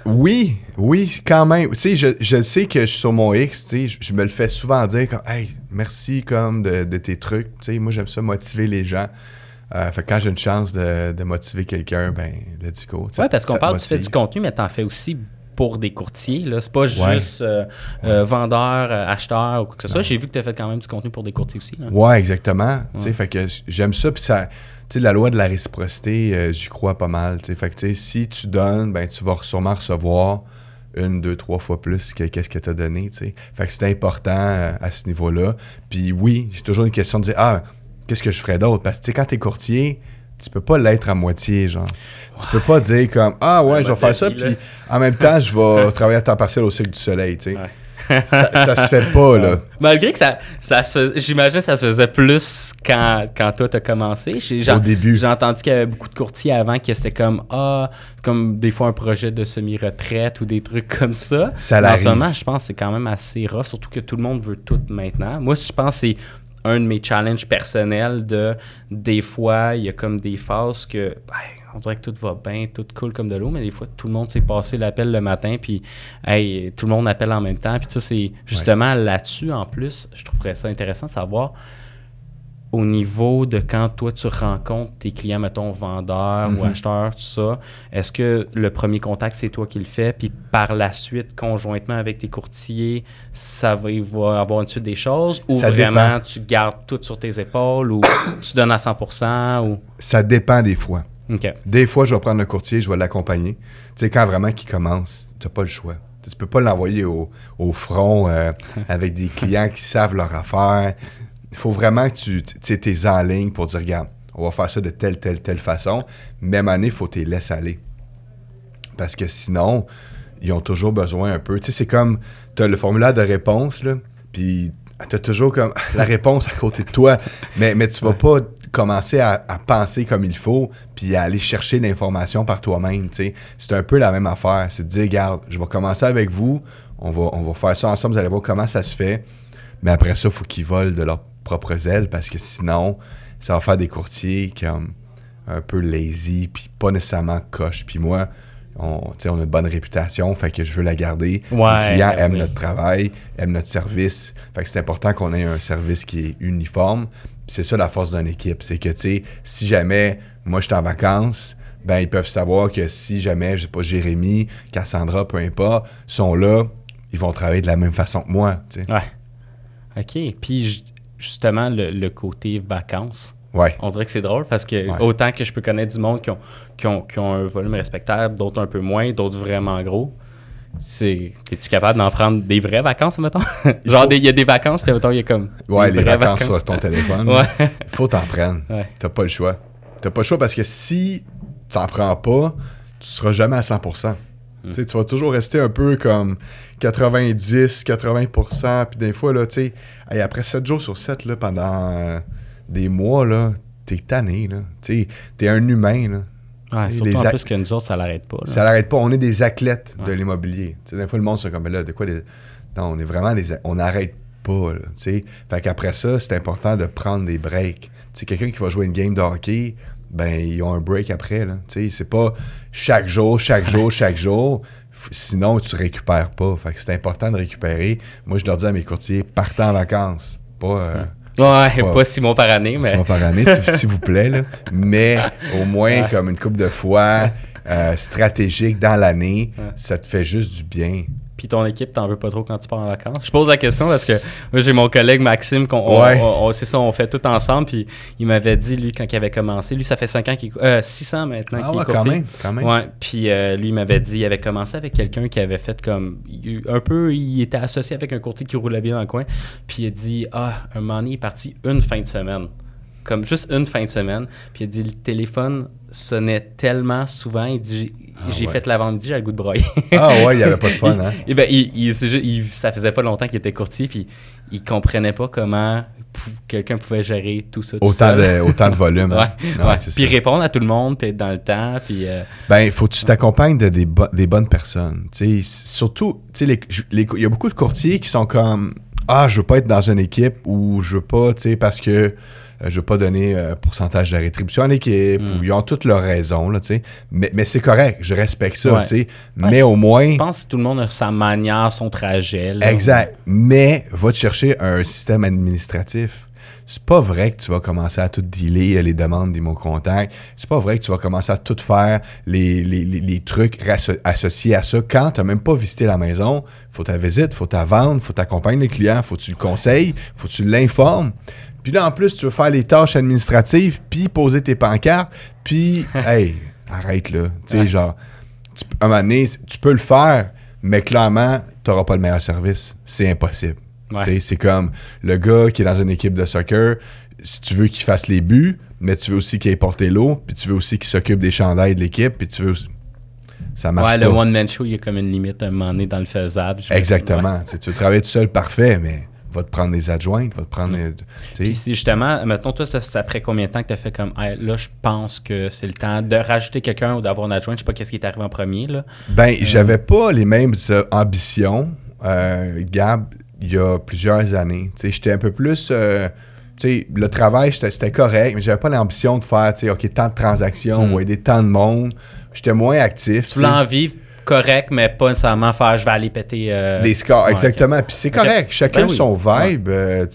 Oui, oui, quand même. Tu sais, je, je, sais que je suis sur mon X, tu sais, je, me le fais souvent dire comme, hey, merci comme de, tes trucs. Tu sais, moi, j'aime ça motiver les gens. Euh, fait que quand j'ai une chance de, de motiver quelqu'un, ben, let's go. Oui, parce qu'on parle, tu fais du contenu, mais tu en fais aussi pour des courtiers. Là. C'est pas juste euh, euh, vendeur, euh, acheteur ou quoi que ce soit. J'ai vu que tu as fait quand même du contenu pour des courtiers aussi. Là. Ouais, exactement. Fait que j'aime ça. Puis ça. la loi de la réciprocité, j'y crois pas mal. Fait que si tu donnes, ben tu vas sûrement recevoir une, deux, trois fois plus que qu'est-ce que tu as donné. Fait que c'est important à ce niveau-là. Puis oui, j'ai toujours une question de dire Ah, qu'est-ce que je ferais d'autre? Parce que quand tu es courtier, tu peux pas l'être à moitié, genre. Tu peux pas dire comme Ah ouais, je vais faire ça, puis en même temps, je vais travailler à temps partiel au cycle du soleil, tu sais. Ça, ça, se fait pas, là. Malgré que ça, ça j'imagine que ça se faisait plus quand, quand toi t'as commencé. Au début. J'ai entendu qu'il y avait beaucoup de courtiers avant qui c'était comme Ah, comme des fois un projet de semi-retraite ou des trucs comme ça. Ça En ce moment, je pense que c'est quand même assez rough, surtout que tout le monde veut tout maintenant. Moi, je pense que c'est un de mes challenges personnels de des fois, il y a comme des phases que ben, on dirait que tout va bien, tout coule comme de l'eau, mais des fois, tout le monde s'est passé l'appel le matin, puis hey, tout le monde appelle en même temps. Puis ça, c'est justement là-dessus, en plus, je trouverais ça intéressant de savoir au niveau de quand toi tu rencontres tes clients, mettons vendeurs ou mhm. acheteurs, tout ça, est-ce que le premier contact c'est toi qui le fais, puis par la suite, conjointement avec tes courtiers, ça va, il va avoir une suite des choses, ou vraiment tu gardes tout sur tes épaules, ou tu donnes à 100%, ou... Ça dépend des fois. Des fois, je vais prendre le courtier, je vais l'accompagner. Tu sais, quand vraiment qu'il commence, tu n'as pas le choix. Tu peux pas l'envoyer au, front euh, avec des clients qui savent leur affaire il faut vraiment que tu es en ligne pour dire, regarde, on va faire ça de telle, telle, telle façon. Même année, il faut que tu les laisses aller. Parce que sinon, ils ont toujours besoin un peu. Tu sais, c'est comme, tu as le formulaire de réponse, là, puis tu as toujours comme la réponse à côté de toi, mais, mais tu vas pas commencer à, penser comme il faut, puis à aller chercher l'information par toi-même. Tu sais. C'est un peu la même affaire. C'est de dire, regarde, je vais commencer avec vous, on va, on va faire ça ensemble, vous allez voir comment ça se fait. Mais après ça, il faut qu'ils volent de leur propres ailes parce que sinon, ça va faire des courtiers comme un peu lazy puis pas nécessairement coche. Puis moi, on, on a une bonne réputation, fait que je veux la garder. les clients ben aiment notre travail, aiment notre service. Fait que c'est important qu'on ait un service qui est uniforme. C'est ça la force d'une équipe, c'est que tu si jamais moi je suis en vacances, ben ils peuvent savoir que si jamais, je sais pas, Jérémy, Cassandra, peu importe, sont là, ils vont travailler de la même façon que moi. Ouais. OK. Puis justement le, côté vacances. Ouais. On dirait que c'est drôle parce que autant que je peux connaître du monde qui ont, qui ont, un volume respectable, d'autres un peu moins, d'autres vraiment gros. C'est, es-tu capable d'en prendre des vraies vacances, mettons? Genre, il y a des vacances, puis mettons, il y a comme. Ouais, les vacances, sur ton téléphone. ouais. Il faut t'en prendre. Ouais. T'as pas le choix. T'as pas le choix parce que si t'en prends pas, tu seras jamais à 100%. Tu vas toujours rester un peu comme 90, 80% puis des fois, là, tu sais, après 7 jours sur 7, là, pendant euh, des mois, là, t'es tanné, là. Tu sais, t'es un humain, là. Ouais, surtout en plus que nous autres, ça l'arrête pas. Ça l'arrête pas. On est des athlètes de l'immobilier. Tu sais, des fois, le monde se comme, là, de quoi. Non, on est vraiment des... On n'arrête pas, là, tu sais. Fait qu'après ça, c'est important de prendre des breaks. Quelqu'un qui va jouer une game de hockey, ben, ils ont un break après, là. C'est pas chaque jour, chaque jour, chaque jour sinon tu récupères pas. Fait que c'est important de récupérer. Moi, je leur dis à mes courtiers, partez en vacances. Pas, euh, Ouais, pas, six mois par année, mais. Six mois par année, s'il vous plaît, là. Mais au moins, comme une couple de fois, euh, stratégique dans l'année, ça te fait juste du bien puis ton équipe t'en veux pas trop quand tu pars en vacances? Je pose la question parce que moi, j'ai mon collègue Maxime, qu'on, c'est ça, on fait tout ensemble, puis il m'avait dit, lui, quand il avait commencé, lui, ça fait 5 ans qu'il euh, 600 maintenant ah qu'il ouais, quand même, quand même. Ouais, puis euh, lui, il m'avait dit, il avait commencé avec quelqu'un qui avait fait comme, un peu, il était associé avec un courtier qui roulait bien dans le coin, puis il a dit, ah, un moment donné, il est parti une fin de semaine comme juste une fin de semaine. Puis il a dit le téléphone sonnait tellement souvent. Il dit ah j'ai fait la vente, j'ai le goût de broyer. ah ouais, il n'y avait pas de fun, hein? Et ben, il, ça faisait pas longtemps qu'il était courtier, puis il comprenait pas comment quelqu'un pouvait gérer tout ça. Tout autant, De, autant de volume. Hein? ouais, Puis répondre à tout le monde, puis être dans le temps. Puis, euh, Ben, faut que tu t'accompagnes de des, des, bonnes personnes. sais surtout, il y a beaucoup de courtiers qui sont comme Ah, je veux pas être dans une équipe ou je veux pas, tu sais, parce que euh, je veux pas donner un euh, pourcentage de rétribution à l'équipe, ou hmm. ils ont toutes leurs raisons, là, mais, mais c'est correct, je respecte ça, mais au moins... Je pense que tout le monde a sa manière, son trajet. Exact, mais va te chercher un système administratif c'est pas vrai que tu vas commencer à tout dealer les demandes des mots contacts. C'est pas vrai que tu vas commencer à tout faire les, les, les, trucs associés à ça quand tu n'as même pas visité la maison. Faut ta visite, faut ta vente, faut t'accompagner les clients, faut que tu le conseilles, faut que tu l'informes. Puis là, en plus, tu veux faire les tâches administratives, puis poser tes pancartes, puis, hey, arrête là. Tu sais, genre, à un moment donné, tu peux le faire, mais clairement, tu n'auras pas le meilleur service. C'est impossible. C'est comme le gars qui est dans une équipe de soccer, si tu veux qu'il fasse les buts, mais tu veux aussi qu'il ait porté l'eau, puis tu veux aussi qu'il s'occupe des chandails de l'équipe, puis tu veux. Ça marche ouais, le one-man show, il y a comme une limite à un moment donné dans le faisable. Exactement. Tu veux travailler tout seul, parfait, mais va te prendre des adjointes, va te prendre. Mm. Puis justement, maintenant, toi, c'est après combien de temps que tu as fait comme là, je pense que c'est le temps de rajouter quelqu'un ou d'avoir un adjoint. Je sais pas qu'est-ce qui est arrivé en premier. Là. Ben, euh, j'avais pas les mêmes euh, ambitions, euh, Gab, il y a plusieurs années. J'étais un peu plus. le travail, c'était correct, mais j'avais pas l'ambition de faire, OK, tant de transactions mm. ou aider tant de monde. J'étais moins actif. Tu voulais en vivre correct, mais pas nécessairement faire je vais aller péter. Euh, Les scores, exactement. Puis c'est correct. Chacun ben son vibe. Euh,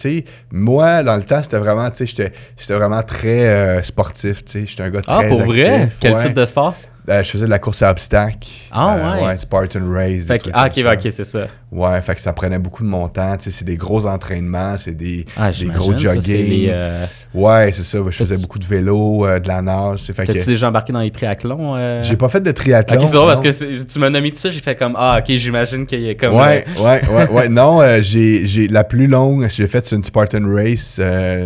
moi, dans le temps, c'était vraiment, j'étais vraiment très euh, sportif. J'étais un gars ah, très. Ah, pour vrai? Quel type de sport? Euh, je faisais de la course à obstacles. Ah euh, ouais? Spartan Race. ah, ok, ok, c'est ça. Ouais, fait que ça prenait beaucoup de mon temps. Tu sais, c'est des gros entraînements, c'est des, ah, des gros jogging. Euh, ouais, c'est ça. Je faisais beaucoup de vélo, de la nage. T'as-tu que... déjà embarqué dans les triathlons? J'ai pas fait de triathlon. Ok, c'est drôle parce que tu m'as nommé tout ça, j'ai fait comme Ah, ok, j'imagine qu'il y a comme. Ouais, ouais, ouais, ouais. Non, j'ai la plus longue, j'ai fait c'est une Spartan Race.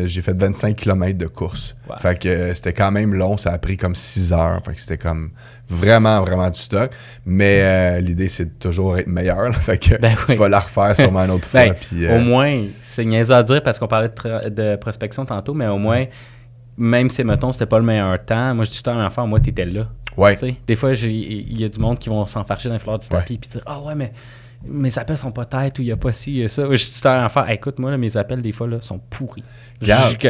j'ai fait 25 km de course. Fait que c'était quand même long, ça a pris comme 6 heures. Fait que c'était comme vraiment, vraiment du stock. Mais euh, l'idée, c'est de toujours être meilleur. fait que ben tu vas la refaire sûrement une autre ben, fois. puis, euh, Au moins, c'est niaiseux à dire parce qu'on parlait de, prospection tantôt, mais au moins, même si, mettons, c'était pas le meilleur temps, moi, je dis tout à l'enfant, moi, t'étais là. Ouais. des fois, il y a du monde qui vont s'enfarcher dans les fleurs du tapis puis dire Ah ouais, mais mes appels sont pas têtes ou il n'y a pas ci, et ça. Je dis tout à l'enfant, écoute, moi, mes appels, des fois, là, sont pourris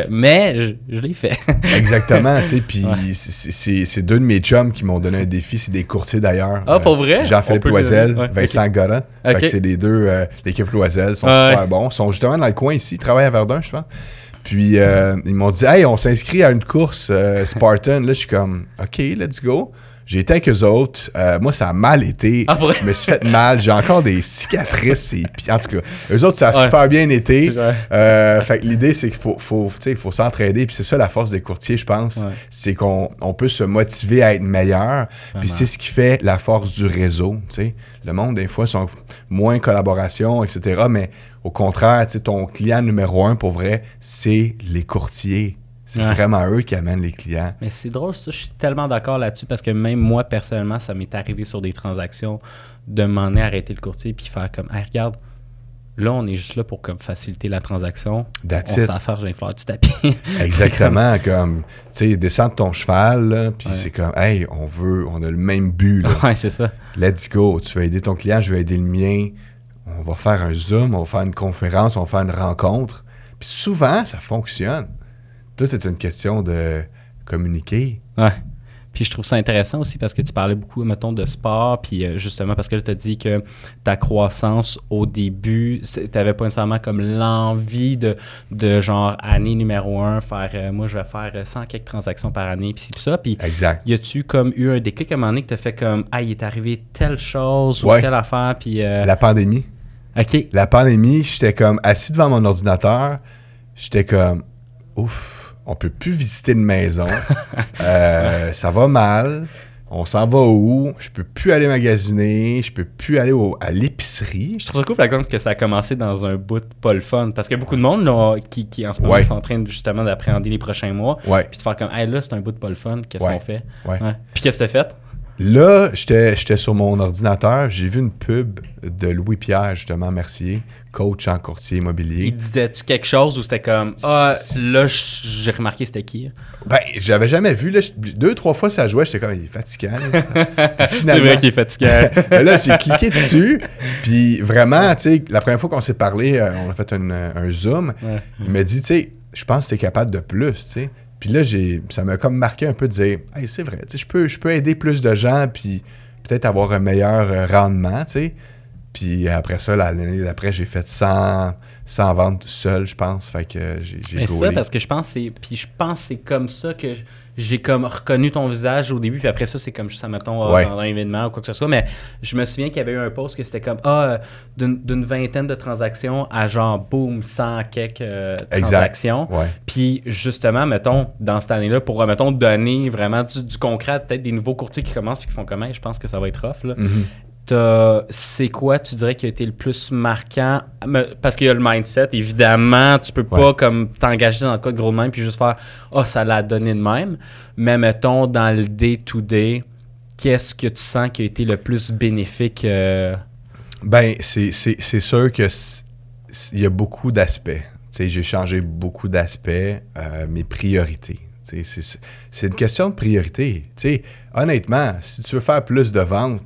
mais je, l'ai fait. Exactement, tu sais. Puis c'est deux de mes chums qui m'ont donné un défi. C'est des courtiers d'ailleurs. Ah, pour vrai? Jean-Philippe Loisel, Vincent okay. C'est les deux, euh, l'équipe Loisel, sont super bons. Ils sont justement dans le coin ici. Ils travaillent à Verdun, je pense. Puis euh, ils m'ont dit, hey, on s'inscrit à une course euh, Spartan. Là, je suis comme, OK, let's go. J'ai été avec eux autres. Euh, moi, ça a mal été. Ah, je me suis fait mal. J'ai encore des cicatrices. Et, puis, en tout cas, eux autres, ça a super bien été. Euh, fait l'idée, c'est qu'il faut, faut, faut s'entraider. Puis c'est ça la force des courtiers, je pense. C'est qu'on on peut se motiver à être meilleur. Puis c'est ce qui fait la force du réseau. Le monde, des fois, sont moins collaboration, etc. Mais au contraire, ton client numéro un, pour vrai, c'est les courtiers. C'est vraiment eux qui amènent les clients. Mais c'est drôle, ça, je suis tellement d'accord là-dessus parce que même moi, personnellement, ça m'est arrivé sur des transactions de m'en arrêter le courtier puis faire comme, hey, regarde, là, on est juste là pour comme, faciliter la transaction. That's on s'en faire, j'ai fleur du tapis. Exactement, comme, tu sais, descendre ton cheval, puis c'est comme, hey, on veut, on a le même but. Là. Ouais, c'est ça. Let's go. Tu veux aider ton client, je vais aider le mien. On va faire un Zoom, on va faire une conférence, on va faire une rencontre. Puis souvent, ça fonctionne. Tout est une question de communiquer? Ouais. Puis je trouve ça intéressant aussi parce que tu parlais beaucoup, mettons, de sport, puis euh, justement parce que tu as dit que ta croissance au début, tu n'avais pas nécessairement comme l'envie de, de genre année numéro un, faire euh, moi je vais faire 100 quelques transactions par année, puis ça. Puis exact. y a-tu comme eu un déclic à un moment donné que tu fait comme, ah, il est arrivé telle chose ou telle affaire, puis. La pandémie. OK. La pandémie, j'étais comme assis devant mon ordinateur, j'étais comme, ouf, on peut plus visiter une maison, euh, ça va mal, on s'en va où, je peux plus aller magasiner, je peux plus aller à l'épicerie. Je trouve ça cool, par exemple, que ça a commencé dans un bout pas le fun, parce qu'il y a beaucoup de monde là, qui, qui, en ce moment, sont en train justement d'appréhender les prochains mois, ouais. puis de faire comme, hey là, c'est un bout pas le fun, qu'est-ce qu'on fait? Ouais. Puis qu'est-ce que tu fait? Là, j'étais sur mon ordinateur, j'ai vu une pub de Louis-Pierre, justement, Mercier, coach en courtier immobilier. Il disait-tu quelque chose ou c'était comme Ah, là, j'ai remarqué c'était qui Ben, j'avais jamais vu. Là, deux, trois fois ça jouait, j'étais comme, il est fatigant. c'est vrai qu'il est fatigant. là, j'ai cliqué dessus, puis vraiment, tu sais, la première fois qu'on s'est parlé, euh, on a fait un, Zoom. Il m'a dit, tu sais, je pense que tu es capable de plus, tu sais. Puis là, j'ai, ça m'a comme marqué un peu de dire, hey, c'est vrai, je peux, je peux aider plus de gens, puis peut-être avoir un meilleur euh, rendement, tu sais. Puis après ça, l'année d'après, j'ai fait 100, 100 ventes seul, je pense. Fait que j'ai Mais ça, parce que je pense c'est puis je pense c'est comme ça que j'ai comme reconnu ton visage au début, puis après ça, c'est comme juste, mettons, euh, dans un événement ou quoi que ce soit. Mais je me souviens qu'il y avait eu un post que c'était comme, ah, euh, d'une vingtaine de transactions à genre, boum, 100 quelques euh, transactions. Puis justement, mettons, dans cette année-là, pour, mettons, donner vraiment du, concret, peut-être des nouveaux courtiers qui commencent puis qui font comment, je pense que ça va être off, là. Mm-hmm c'est quoi, tu dirais, qui a été le plus marquant? Parce qu'il y a le mindset, évidemment, tu peux pas comme t'engager dans le cas de gros de même puis juste faire « Ah, oh, ça l'a donné de même ». Mais mettons, dans le day-to-day, qu'est-ce que tu sens qui a été le plus bénéfique? Euh? Ben, c'est sûr que il y a beaucoup d'aspects. J'ai changé beaucoup d'aspects, euh, mes priorités. C'est une question de priorité. honnêtement, si tu veux faire plus de ventes,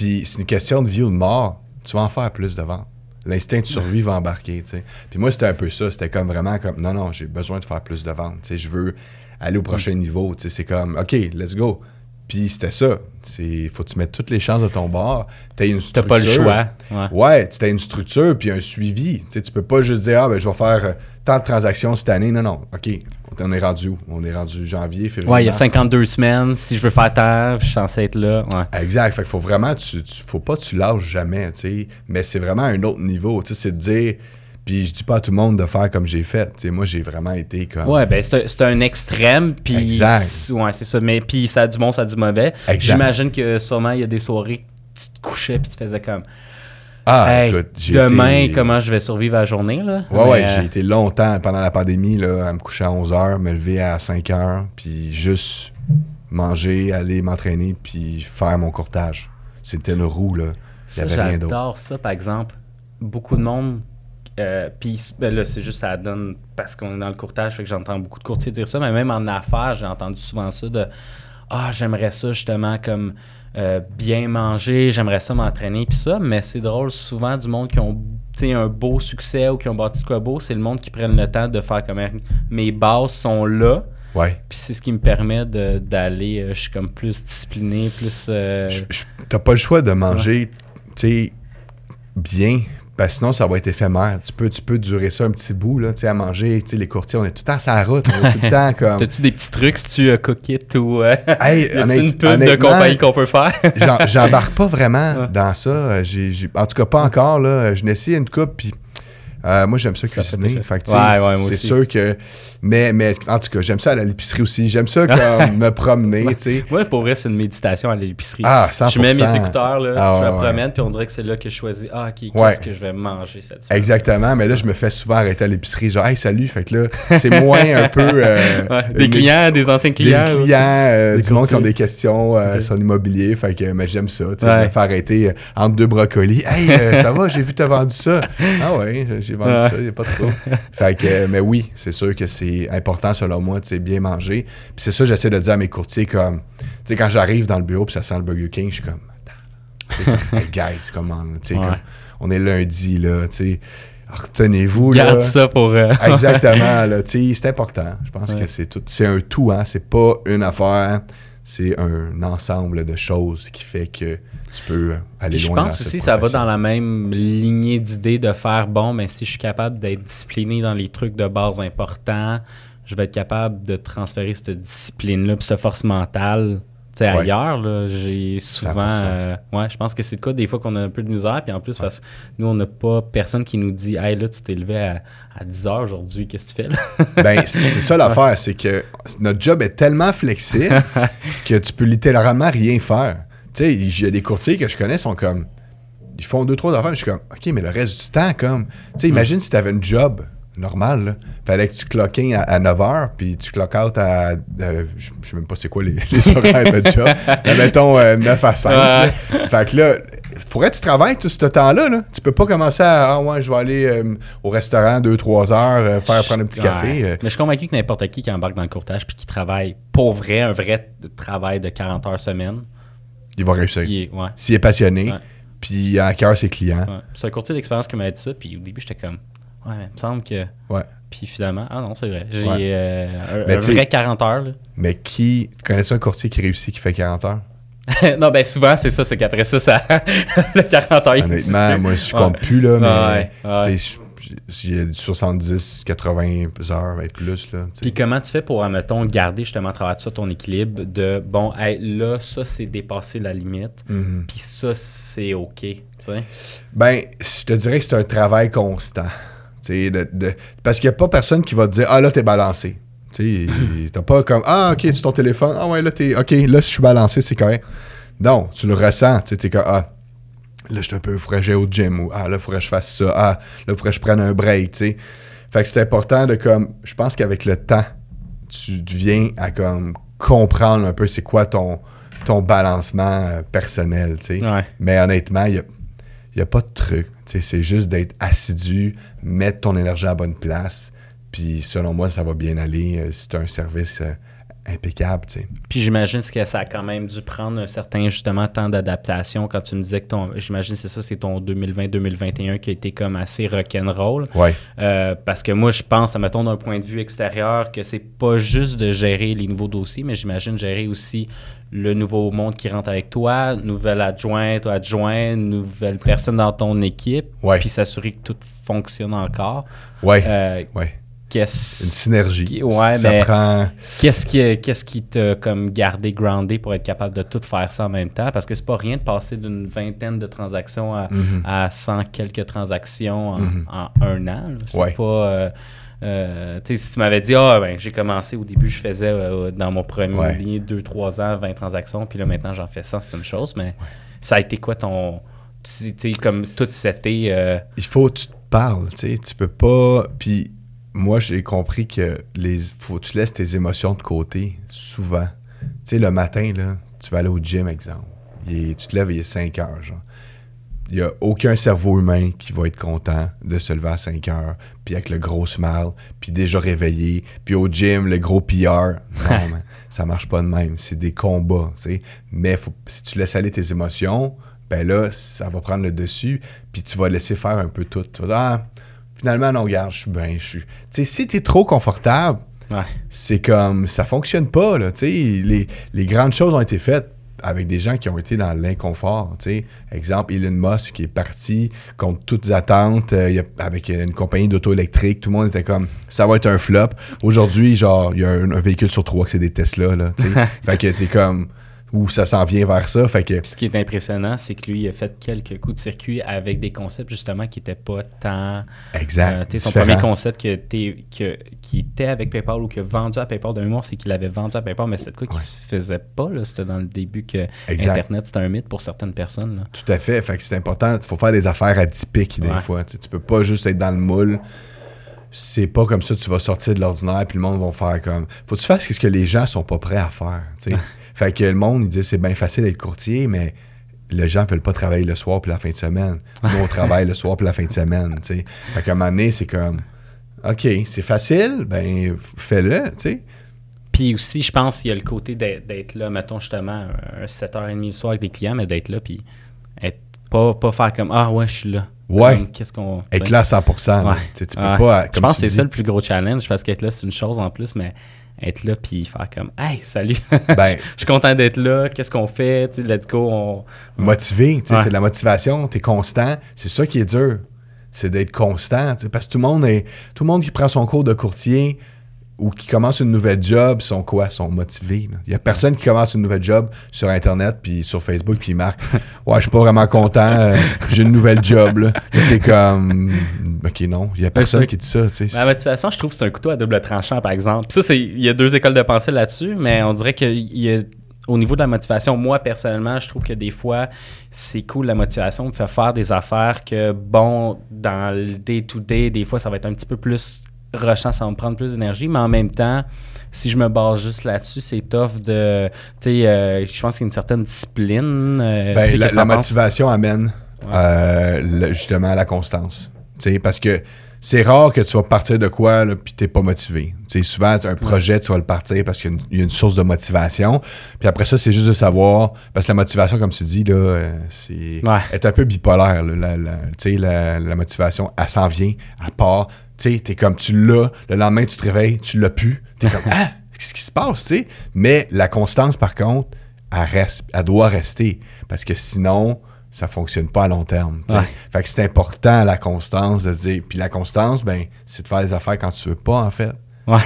puis c'est une question de vie ou de mort. Tu vas en faire plus de ventes. L'instinct de survie va embarquer, tu sais. Puis moi, c'était un peu ça. C'était comme vraiment comme, non, non, j'ai besoin de faire plus de ventes. Tu sais, je veux aller au prochain niveau. Tu sais, c'est comme, OK, let's go. Puis c'était ça. Il faut que tu mettes toutes les chances de ton bord. Tu une structure. pas le choix. Ouais, tu as une structure puis un suivi. Tu sais, tu peux pas juste dire, ah, ben, je vais faire euh, tant de transactions cette année. Non, non. OK, on est rendu où? On est rendu janvier, février. Ouais, il y a 52 semaines. Si je veux faire tant, je suis censé être là. Exact. Fait qu'il faut vraiment, tu, tu, faut pas que tu lâches jamais, tu sais. Mais c'est vraiment un autre niveau, tu sais. C'est de dire, puis je dis pas à tout le monde de faire comme j'ai fait. Tu sais, moi, j'ai vraiment été comme. Ouais, ben c'est un, extrême. Puis. Exact. Ouais, c'est ça. Mais puis ça a du bon, ça a du mauvais. J'imagine que sûrement, il y a des soirées, tu te couchais puis tu faisais comme. Ah, écoute, demain, comment je vais survivre la journée, là? Ouais, ouais, j'ai euh, été longtemps pendant la pandémie, là, à me coucher à 11 h, me lever à 5 h, puis juste manger, aller m'entraîner, puis faire mon courtage. C'était le roux, là. Il n'y avait rien d'autre. J'adore ça, par exemple. Beaucoup de monde. Euh, puis ben là, c'est juste ça donne parce qu'on est dans le courtage, fait que j'entends beaucoup de courtiers dire ça, mais même en affaires, j'ai entendu souvent ça de Ah, j'aimerais ça justement comme euh, bien manger, j'aimerais ça m'entraîner, puis ça, mais c'est drôle, souvent du monde qui ont un beau succès ou qui ont bâti quoi beau, c'est le monde qui prennent le temps de faire comme mes bases sont là. Ouais. Puis c'est ce qui me permet d'aller, euh, je suis comme plus discipliné, plus. Euh... T'as pas le choix de manger, tu sais, bien parce sinon, ça va être éphémère. Tu peux, tu peux durer ça un petit bout, là, à manger. Les courtiers, on est tout le temps sur la route. On est tout le temps comme... T'as-tu des petits trucs si tu uh, cook it ou... Euh, une pub de compagnie qu'on peut faire? J'embarque pas vraiment dans ça. en tout cas, pas encore. Là. Je n'ai essayé une coupe, puis euh, moi, j'aime ça, cuisiner. c'est sûr que. Mais, mais en tout cas, j'aime ça aller à l'épicerie aussi. J'aime ça comme me promener. sais. Moi, pour vrai, c'est une méditation à l'épicerie. Ah, 100%. Je mets mes écouteurs, là, ah, je me promène, puis on dirait que c'est là que je choisis. Ah, qu'est-ce que je vais manger cette semaine? Exactement. Mais là, je me fais souvent arrêter à l'épicerie. Genre, hey, salut. Fait que là, c'est moins un peu. Euh, des clients, des anciens clients. Des clients, euh, du monde qui ont des questions sur l'immobilier. Fait que mais j'aime ça. Je me fais arrêter entre deux brocolis. Hey, ça va, j'ai vu tu as vendu ça. Ah ouais, j'ai vendu ça, il n'y a pas de trop. fait que, mais oui, c'est sûr que c'est important selon moi bien manger. Puis c'est ça j'essaie de dire à mes courtiers comme, tu sais, quand j'arrive dans le bureau puis ça sent le Burger King, je suis comme, attends, hey guys, comment, tu sais, on est lundi, là, tu sais. Retenez-vous. Garde ça pour. Euh, Exactement. Là, c'est important. Je pense que c'est tout. C'est un tout, hein. C'est pas une affaire. C'est un ensemble de choses qui fait que tu peux aller je loin. Je pense aussi que ça va dans la même lignée d'idées de faire bon, mais si je suis capable d'être discipliné dans les trucs de base importants, je vais être capable de transférer cette discipline-là, puis cette force mentale ailleurs, j'ai souvent. Euh, ouais, je pense que c'est le cas des fois qu'on a un peu de misère. Puis en plus, parce que nous, on n'a pas personne qui nous dit Hey, là, tu t'es levé à, 10 heures aujourd'hui, qu'est-ce que tu fais là? Ben, c'est ça l'affaire, c'est que notre job est tellement flexible que tu peux littéralement rien faire. Tu sais, il y a des courtiers que je connais sont comme. Ils font deux, trois affaires, je suis comme, OK, mais le reste du temps, comme. Tu sais, imagine si tu avais un job normal. Là. Fallait que tu clock in à, 9 h, puis tu clock out à. Euh, je sais même pas c'est quoi les, les horaires de job. Mais mettons 9 euh, à 5. Fait que là, faudrait que tu travailles tout ce temps-là. Là. Tu peux pas commencer à. Ah ouais, je vais aller euh, au restaurant 2-3 heures, faire prendre un petit café. Mais je suis convaincu que n'importe qui qui embarque dans le courtage puis qui travaille pour vrai, un vrai travail de 40 heures semaine. Il va réussir. S'il est passionné, puis à cœur ses clients. C'est un courtier d'expérience qui m'a dit ça, puis au début, j'étais comme. Ouais, il me semble que. Ouais. Puis finalement, ah non, c'est vrai. J'ai euh, un, vrai 40 heures. Là. Mais qui. Connais-tu un courtier qui réussit qui fait 40 heures? non, ben souvent, c'est ça. C'est qu'après ça, ça le 40 heures. Honnêtement, moi, je compte plus, là. Mais, ouais, il y a 70, 80 heures et plus. Là, Puis comment tu fais pour, admettons, garder justement à travers ça ton équilibre de bon, là, ça, c'est dépassé la limite, mm-hmm. puis ça, c'est OK. sais? Ben, je te dirais que c'est un travail constant. De, parce qu'il n'y a pas personne qui va te dire Ah là, t'es balancé. Tu t'as pas comme Ah, ok, c'est ton téléphone. Ah ouais, là, t'es. Ok, là, si je suis balancé, c'est correct. Non, tu le ressens. Tu es comme Ah, là, je suis un peu. Faudrait que au gym. Ou Ah, là, faudrait que je fasse ça. Ah, là, faudrait que je prenne un break. sais Fait que c'est important de comme. Je pense qu'avec le temps, tu viens à comme comprendre un peu c'est quoi ton, ton balancement euh, personnel. Mais honnêtement, il n'y a, y a pas de truc. C'est juste d'être assidu, mettre ton énergie à la bonne place. Puis selon moi, ça va bien aller euh, si tu as un service impeccable. Puis j'imagine que ça a quand même dû prendre un certain justement temps d'adaptation quand tu me disais que ton. J'imagine c'est ça, c'est ton 2020-2021 qui a été comme assez rock'n'roll. Ouais. Euh, parce que moi, je pense, mettons d'un point de vue extérieur, que c'est pas juste de gérer les nouveaux dossiers, mais j'imagine gérer aussi le nouveau monde qui rentre avec toi, nouvelle adjointe ou adjoint, nouvelle personne dans ton équipe, puis s'assurer que tout fonctionne encore. Ouais. Euh, ouais. Une synergie. Ouais, ça prend... Qu'est-ce qui, qu'est-ce qui t'a comme gardé groundé pour être capable de tout faire ça en même temps? Parce que c'est pas rien de passer d'une vingtaine de transactions à, 100 mhm. quelques transactions en, mhm. un an. C'est pas... Euh, euh, si tu m'avais dit, ah, ben, j'ai commencé au début, je faisais euh, dans mon premier ligne 2-3 ans 20 transactions, puis là maintenant j'en fais 100, c'est une chose, mais ça a été quoi ton. Tu sais, comme tout c'était. Euh... Il faut que tu te parles, tu sais, tu peux pas. Puis moi, j'ai compris que les faut que tu laisses tes émotions de côté souvent. Tu sais, le matin, là, tu vas aller au gym, exemple. tu te lèves, il est 5 heures, genre il n'y a aucun cerveau humain qui va être content de se lever à 5 heures, puis avec le gros smile, puis déjà réveillé, puis au gym, le gros PR. Non, ça marche pas de même. C'est des combats, tu sais. Mais si tu laisses aller tes émotions, ben là, ça va prendre le dessus, puis tu vas laisser faire un peu tout. Tu vas dire, ah, finalement, non, regarde, je suis bien, je suis... Tu sais, si t'es trop confortable, c'est comme, ça fonctionne pas, là, tu sais. Les, les grandes choses ont été faites avec des gens qui ont été dans l'inconfort. Exemple, Elon Musk qui est parti contre toutes attentes euh, avec une compagnie d'auto électrique. Tout le monde était comme ça va être un flop. Aujourd'hui, genre, il y a un, véhicule sur trois qui c'est des Tesla. Là, fait que t'es comme où ça s'en vient vers ça. Fait que... ce qui est impressionnant, c'est que lui, il a fait quelques coups de circuit avec des concepts justement qui n'étaient pas tant. Exact. Euh, son premier concept que, que, qui était avec PayPal ou qui a vendu à PayPal de mémoire, c'est qu'il avait vendu à PayPal, mais c'est quoi qui ne se faisait pas. C'était dans le début que Internet, c'était un mythe pour certaines personnes. Là. Tout à fait. Fait que c'est important. Il faut faire des affaires atypiques des fois. Tu, peux pas juste être dans le moule c'est pas comme ça que tu vas sortir de l'ordinaire puis le monde va faire comme faut que tu fasses ce que les gens sont pas prêts à faire Fait que le monde, il dit c'est bien facile d'être courtier, mais les gens ne veulent pas travailler le soir puis la fin de semaine. Nous, on travaille le soir puis la fin de semaine, tu sais. Fait qu'à un moment donné, c'est comme, OK, c'est facile, ben fais-le, tu sais. Puis aussi, je pense qu'il y a le côté d'être là, mettons justement, un 7h30 le soir avec des clients, mais d'être là, puis être, pas, pas faire comme, ah ouais, je suis là. Ouais. Qu'est-ce qu'on. Être là à 100 ouais. Tu peux pas. je pense que c'est ça le plus gros challenge, parce qu'être là, c'est une chose en plus, mais être là puis faire comme Hey, salut! Ben, je suis content d'être là, qu'est-ce qu'on fait? sais, let's go. On... Motivé, tu sais, la motivation, tu es constant. C'est ça qui est dur. C'est d'être constant. Parce que tout le monde est. Tout le monde qui prend son cours de courtier ou qui commence une nouvelle job sont quoi? Sont motivés. Il n'y a personne qui commence une nouvelle job sur Internet puis sur Facebook puis marque Ouais, je suis pas vraiment content, euh, j'ai une nouvelle job. T'es comme OK, non. Il n'y a personne qui dit ça. La motivation, je trouve que c'est un couteau à double tranchant, par exemple. ça, c'est il y a deux écoles de pensée là-dessus, mais on dirait qu'il y a au niveau de la motivation, moi personnellement, je trouve que des fois, c'est cool la motivation de faire faire des affaires que, bon, dans le day-to-day, des fois, ça va être un petit peu plus rushant, ça va me prendre plus d'énergie, mais en même temps, si je me base juste là-dessus, c'est tough de. Tu sais, euh, je pense qu'il y a une certaine discipline. Euh, ben, la, motivation amène euh, justement à la constance. Tu sais, parce que c'est rare que tu vas partir de quoi, là, puis t'es pas motivé. Tu sais, souvent, un projet, tu vas le partir parce qu'il y, a une source de motivation. Puis après ça, c'est juste de savoir, parce que la motivation, comme tu dis, là, c'est est un peu bipolaire. la, tu sais, la, la, motivation, elle s'en vient, à part tu sais, t'es comme, tu l'as, le lendemain, tu te réveilles, tu l'as plus. T'es comme, ah, qu'est-ce qui se passe, tu sais? Mais la constance, par contre, elle, reste, elle doit rester. Parce que sinon, ça fonctionne pas à long terme. Fait que c'est important, la constance, de dire. Puis la constance, ben, c'est de faire des affaires quand tu veux pas, en fait. Ouais.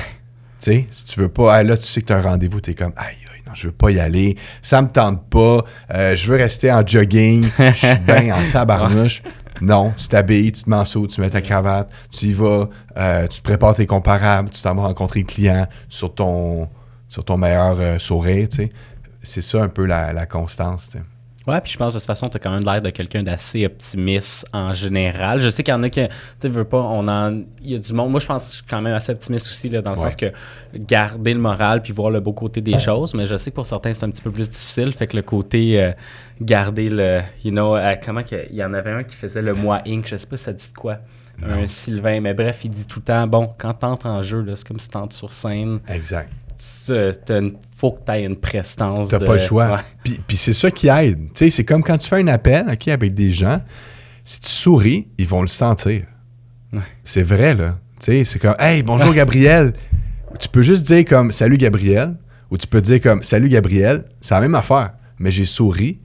Tu sais, si tu veux pas, là, tu sais que tu as un rendez-vous, tu es comme, aïe, aïe, non, je veux pas y aller, ça me tente pas, euh, je veux rester en jogging, je suis bien en tabarnouche. Non, tu t'habilles, tu te mets tu mets ta cravate, tu y vas, euh, tu te prépares tes comparables, tu t'en vas rencontrer le client sur ton, sur ton meilleur euh, sourire. C'est ça un peu la, la constance. Ouais, puis je pense de toute façon, tu as quand même l'air de quelqu'un d'assez optimiste en général. Je sais qu'il y en a qui, tu sais, veux pas, on en, il y a du monde. Moi, je pense que je suis quand même assez optimiste aussi, là, dans le sens que garder le moral puis voir le beau côté des choses, mais je sais que pour certains, c'est un petit peu plus difficile. Fait que le côté euh, garder le, you know, euh, comment il y en avait un qui faisait le moi Inc. Je sais pas si ça dit quoi. Un Sylvain, mais bref, il dit tout le temps, bon, quand tu en jeu, c'est comme si tu entres sur scène. Exact il faut que tu aies une prestance. Tu n'as pas le choix. Puis, c'est ça qui aide. c'est comme quand tu fais un appel avec des gens, si tu souris, ils vont le sentir. C'est vrai, là. c'est comme Hey, bonjour Gabriel. tu peux juste dire comme Salut Gabriel, ou tu peux dire comme Salut Gabriel. C'est la même affaire. Mais j'ai souri,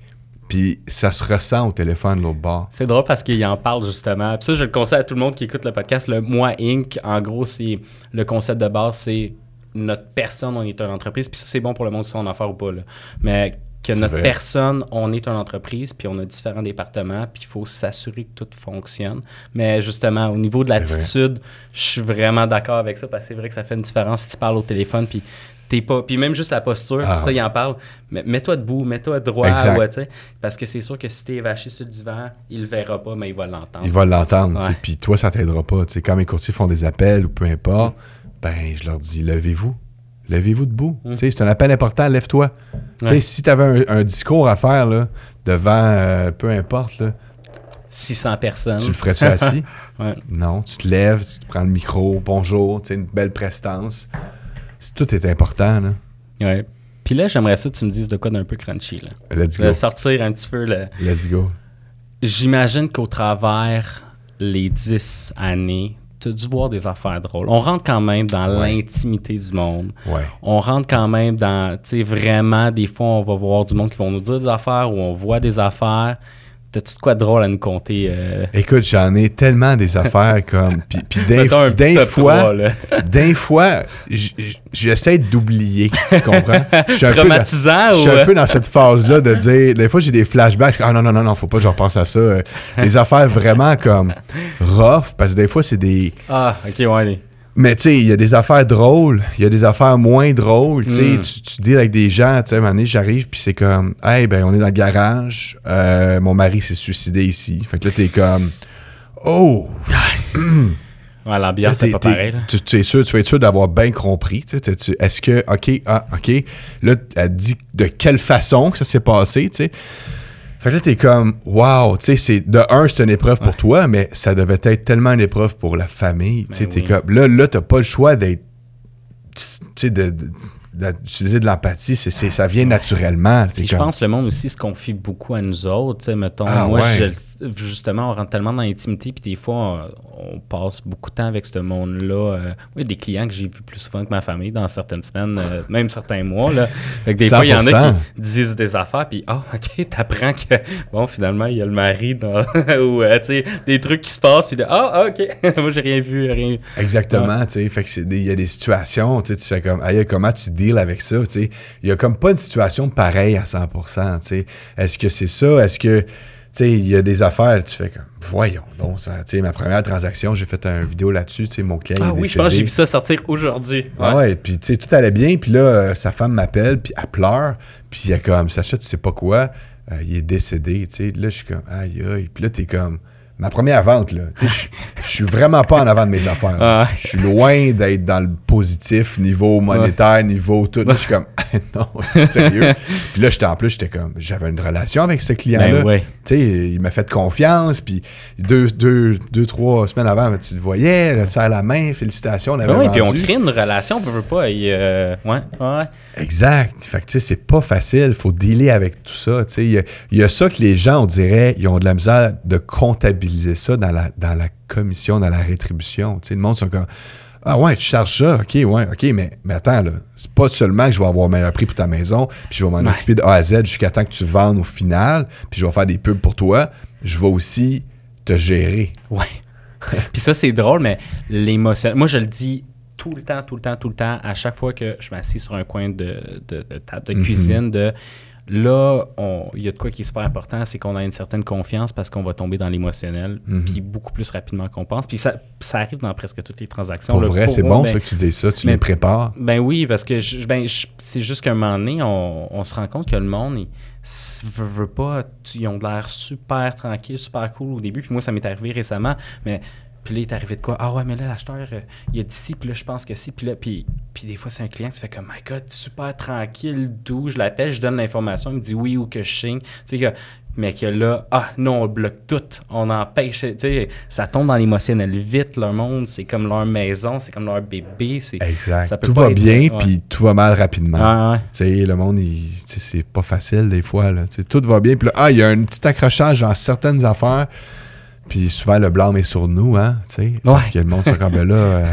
puis ça se ressent au téléphone de l'autre bord. C'est drôle parce qu'il en parle justement. Puis ça, je le conseille à tout le monde qui écoute le podcast. Le Moi Inc., en gros, c'est le concept de base, c'est notre personne, on est une entreprise. Puis ça, c'est bon pour le monde qui sont en affaires ou pas. Mais que notre personne, on est une entreprise, puis on a différents départements, puis il faut s'assurer que tout fonctionne. Mais justement, au niveau de l'attitude, je suis vraiment d'accord avec ça, parce que c'est vrai que ça fait une différence si tu parles au téléphone, puis t'es pas... Puis même juste la posture, ah. ça, il en parle. Mais mets-toi debout, mets-toi droit, ouais, parce que c'est sûr que si t'es vaché sur le divan, il le verra pas, mais il va l'entendre. Il va l'entendre, puis toi, ça t'aidera pas. quand mes courtiers font des appels ou peu importe, ben, je leur dis, levez-vous. Levez-vous debout. Hum. C'est un appel important, lève-toi. Si tu avais un, discours à faire là, devant euh, peu importe, là, 600 personnes. Tu le ferais-tu assis? Non, tu te lèves, tu prends le micro, bonjour, tu une belle prestance. Tout est important. Là. Ouais. Puis là, j'aimerais ça que tu me dises de quoi d'un peu crunchy. Là. Let's go. sortir un petit peu le. Let's go. J'imagine qu'au travers les 10 années tu as dû voir des affaires drôles. On rentre quand même dans l'intimité du monde. On rentre quand même dans, tu sais, vraiment, des fois, on va voir du monde qui vont nous dire des affaires ou on voit des affaires. T'as-tu de quoi de drôle à nous compter? Euh? Écoute, j'en ai tellement des affaires comme. Puis, puis d'un fois, d'un fois, j'essaie d'oublier. Tu comprends? Je suis un Traumatisant peu dans, Je suis un peu dans cette phase-là de dire. Des fois, j'ai des flashbacks. Ah non, non, non, non, faut pas que je repense à ça. Des affaires vraiment comme rough, parce que des fois, c'est des. Ah, ok, ouais. Mais tu sais, il y a des affaires drôles, il y a des affaires moins drôles. Tu hmm. tu dis avec des gens, tu sais, un j'arrive, puis c'est comme, hey, ben, on est dans le garage, euh, mon mari s'est suicidé ici. Fait que là, t'es comme, oh! ouais, l'ambiance, c'est pas pareil. Tu, tu, es sûr, tu vas être sûr d'avoir bien compris. Tu Est-ce que, OK, ah, OK, là, elle dit de quelle façon que ça s'est passé, tu sais. Fait que là, t'es comme, wow, tu sais, c'est, de un, c'est une épreuve pour toi, mais ça devait être tellement une épreuve pour la famille. Tu sais, ben t'es comme, là, là, t'as pas le choix d'être, tu sais, de, d'utiliser de l'empathie, c'est, ça vient naturellement. je pense que le monde aussi se confie beaucoup à nous autres. Mettons, ah, moi, justement, on rentre tellement dans l'intimité, puis des fois, on, passe beaucoup de temps avec ce monde-là. Euh, oui, des clients que j'ai vus plus souvent que ma famille dans certaines semaines, euh, même certains mois. Là. des fois, il y en a qui disent des affaires, puis ah, oh, OK, t'apprends que, bon, finalement, il y a le mari dans, ou, euh, tu sais, des trucs qui se passent, puis ah, ah, OK, moi, j'ai rien vu, rien Exactement, tu sais, fait que il y a des situations, tu fais comme, aïe, comment tu deals avec ça, tu sais? Il y a comme pas une situation pareille à 100%, tu sais. Est-ce que c'est ça? Est-ce que sais, il y a des affaires, tu fais comme, voyons donc, ça, tu sais, ma première transaction, j'ai fait une vidéo là-dessus, tu sais, mon client Ah oui, je pense que j'ai vu ça sortir aujourd'hui. Ah ouais, puis tu sais, tout allait bien, puis là, euh, sa femme m'appelle, puis elle pleure, puis il y a comme, Sacha, tu sais pas quoi, euh, il est décédé, tu sais, là, je suis comme, aïe, aïe, puis là, t'es comme, ma première vente, là. Je suis vraiment pas en avant de mes affaires. Ah. Je suis loin d'être dans le positif, niveau monétaire, niveau tout. je suis comme, non, c'est sérieux. puis là, j'étais en plus, j'étais comme, j'avais une relation avec ce client-là. Ben tu sais, il m'a fait confiance. Puis deux, deux, deux, trois semaines avant, tu le voyais, serre la main, félicitations. On ben oui, puis on crée une relation, on peut pas. Euh, ouais, ouais. Exact. Fait que, tu sais, c'est pas facile. Il faut dealer avec tout ça. Tu sais, il y, a ça que les gens, on dirait, ils ont de la misère de comptabiliser ça dans la, dans la commission, dans la rétribution. Tu sais, le monde sont comme Ah ouais, tu charges ça? OK, ouais, OK, mais, mais attends, là. C'est pas seulement que je vais avoir meilleur prix pour ta maison, puis je vais m'en occuper de A à Z jusqu'à temps que tu vendes au final, puis je vais faire des pubs pour toi. Je vais aussi te gérer. Ouais. puis ça, c'est drôle, mais l'émotion. Moi, je le dis tout le temps, tout le temps, tout le temps, à chaque fois que je m'assis sur un coin de, de, table de mhm. cuisine, de là, il y a de quoi qui est super important, c'est qu'on a une certaine confiance parce qu'on va tomber dans l'émotionnel, mhm. puis beaucoup plus rapidement qu'on pense. Puis ça, ça, arrive dans presque toutes les transactions. Pour vrai, c'est bon ben, ça que tu dis ça, tu les prépares. Ben oui, parce que ben, c'est juste qu'à un moment donné, on, se rend compte que le monde, il, veut, pas, ils ont l'air super tranquille, super cool au début. Puis moi, ça m'est arrivé récemment, mais puis là, il est arrivé de quoi? Ah ouais, mais là, l'acheteur, euh, il a dit ci, puis là, je pense que si. Puis là, puis, puis des fois, c'est un client qui fait comme, my God, super tranquille, doux. Je l'appelle, je donne l'information, il me dit oui ou que je signe. Tu sais, que, mais que là, ah non, on bloque tout, on empêche. Tu sais, ça tombe dans l'émotionnel vite, leur monde, c'est comme leur maison, c'est comme leur bébé. Exact. tout va bien, puis tout va mal rapidement. Tu sais, le monde, c'est pas facile des fois. Là. tout va bien, puis là, ah, il y a un petit accrochage dans certaines affaires. Puis souvent, le blâme est sur nous, hein, tu sais, parce que le monde se comme ben là. Euh,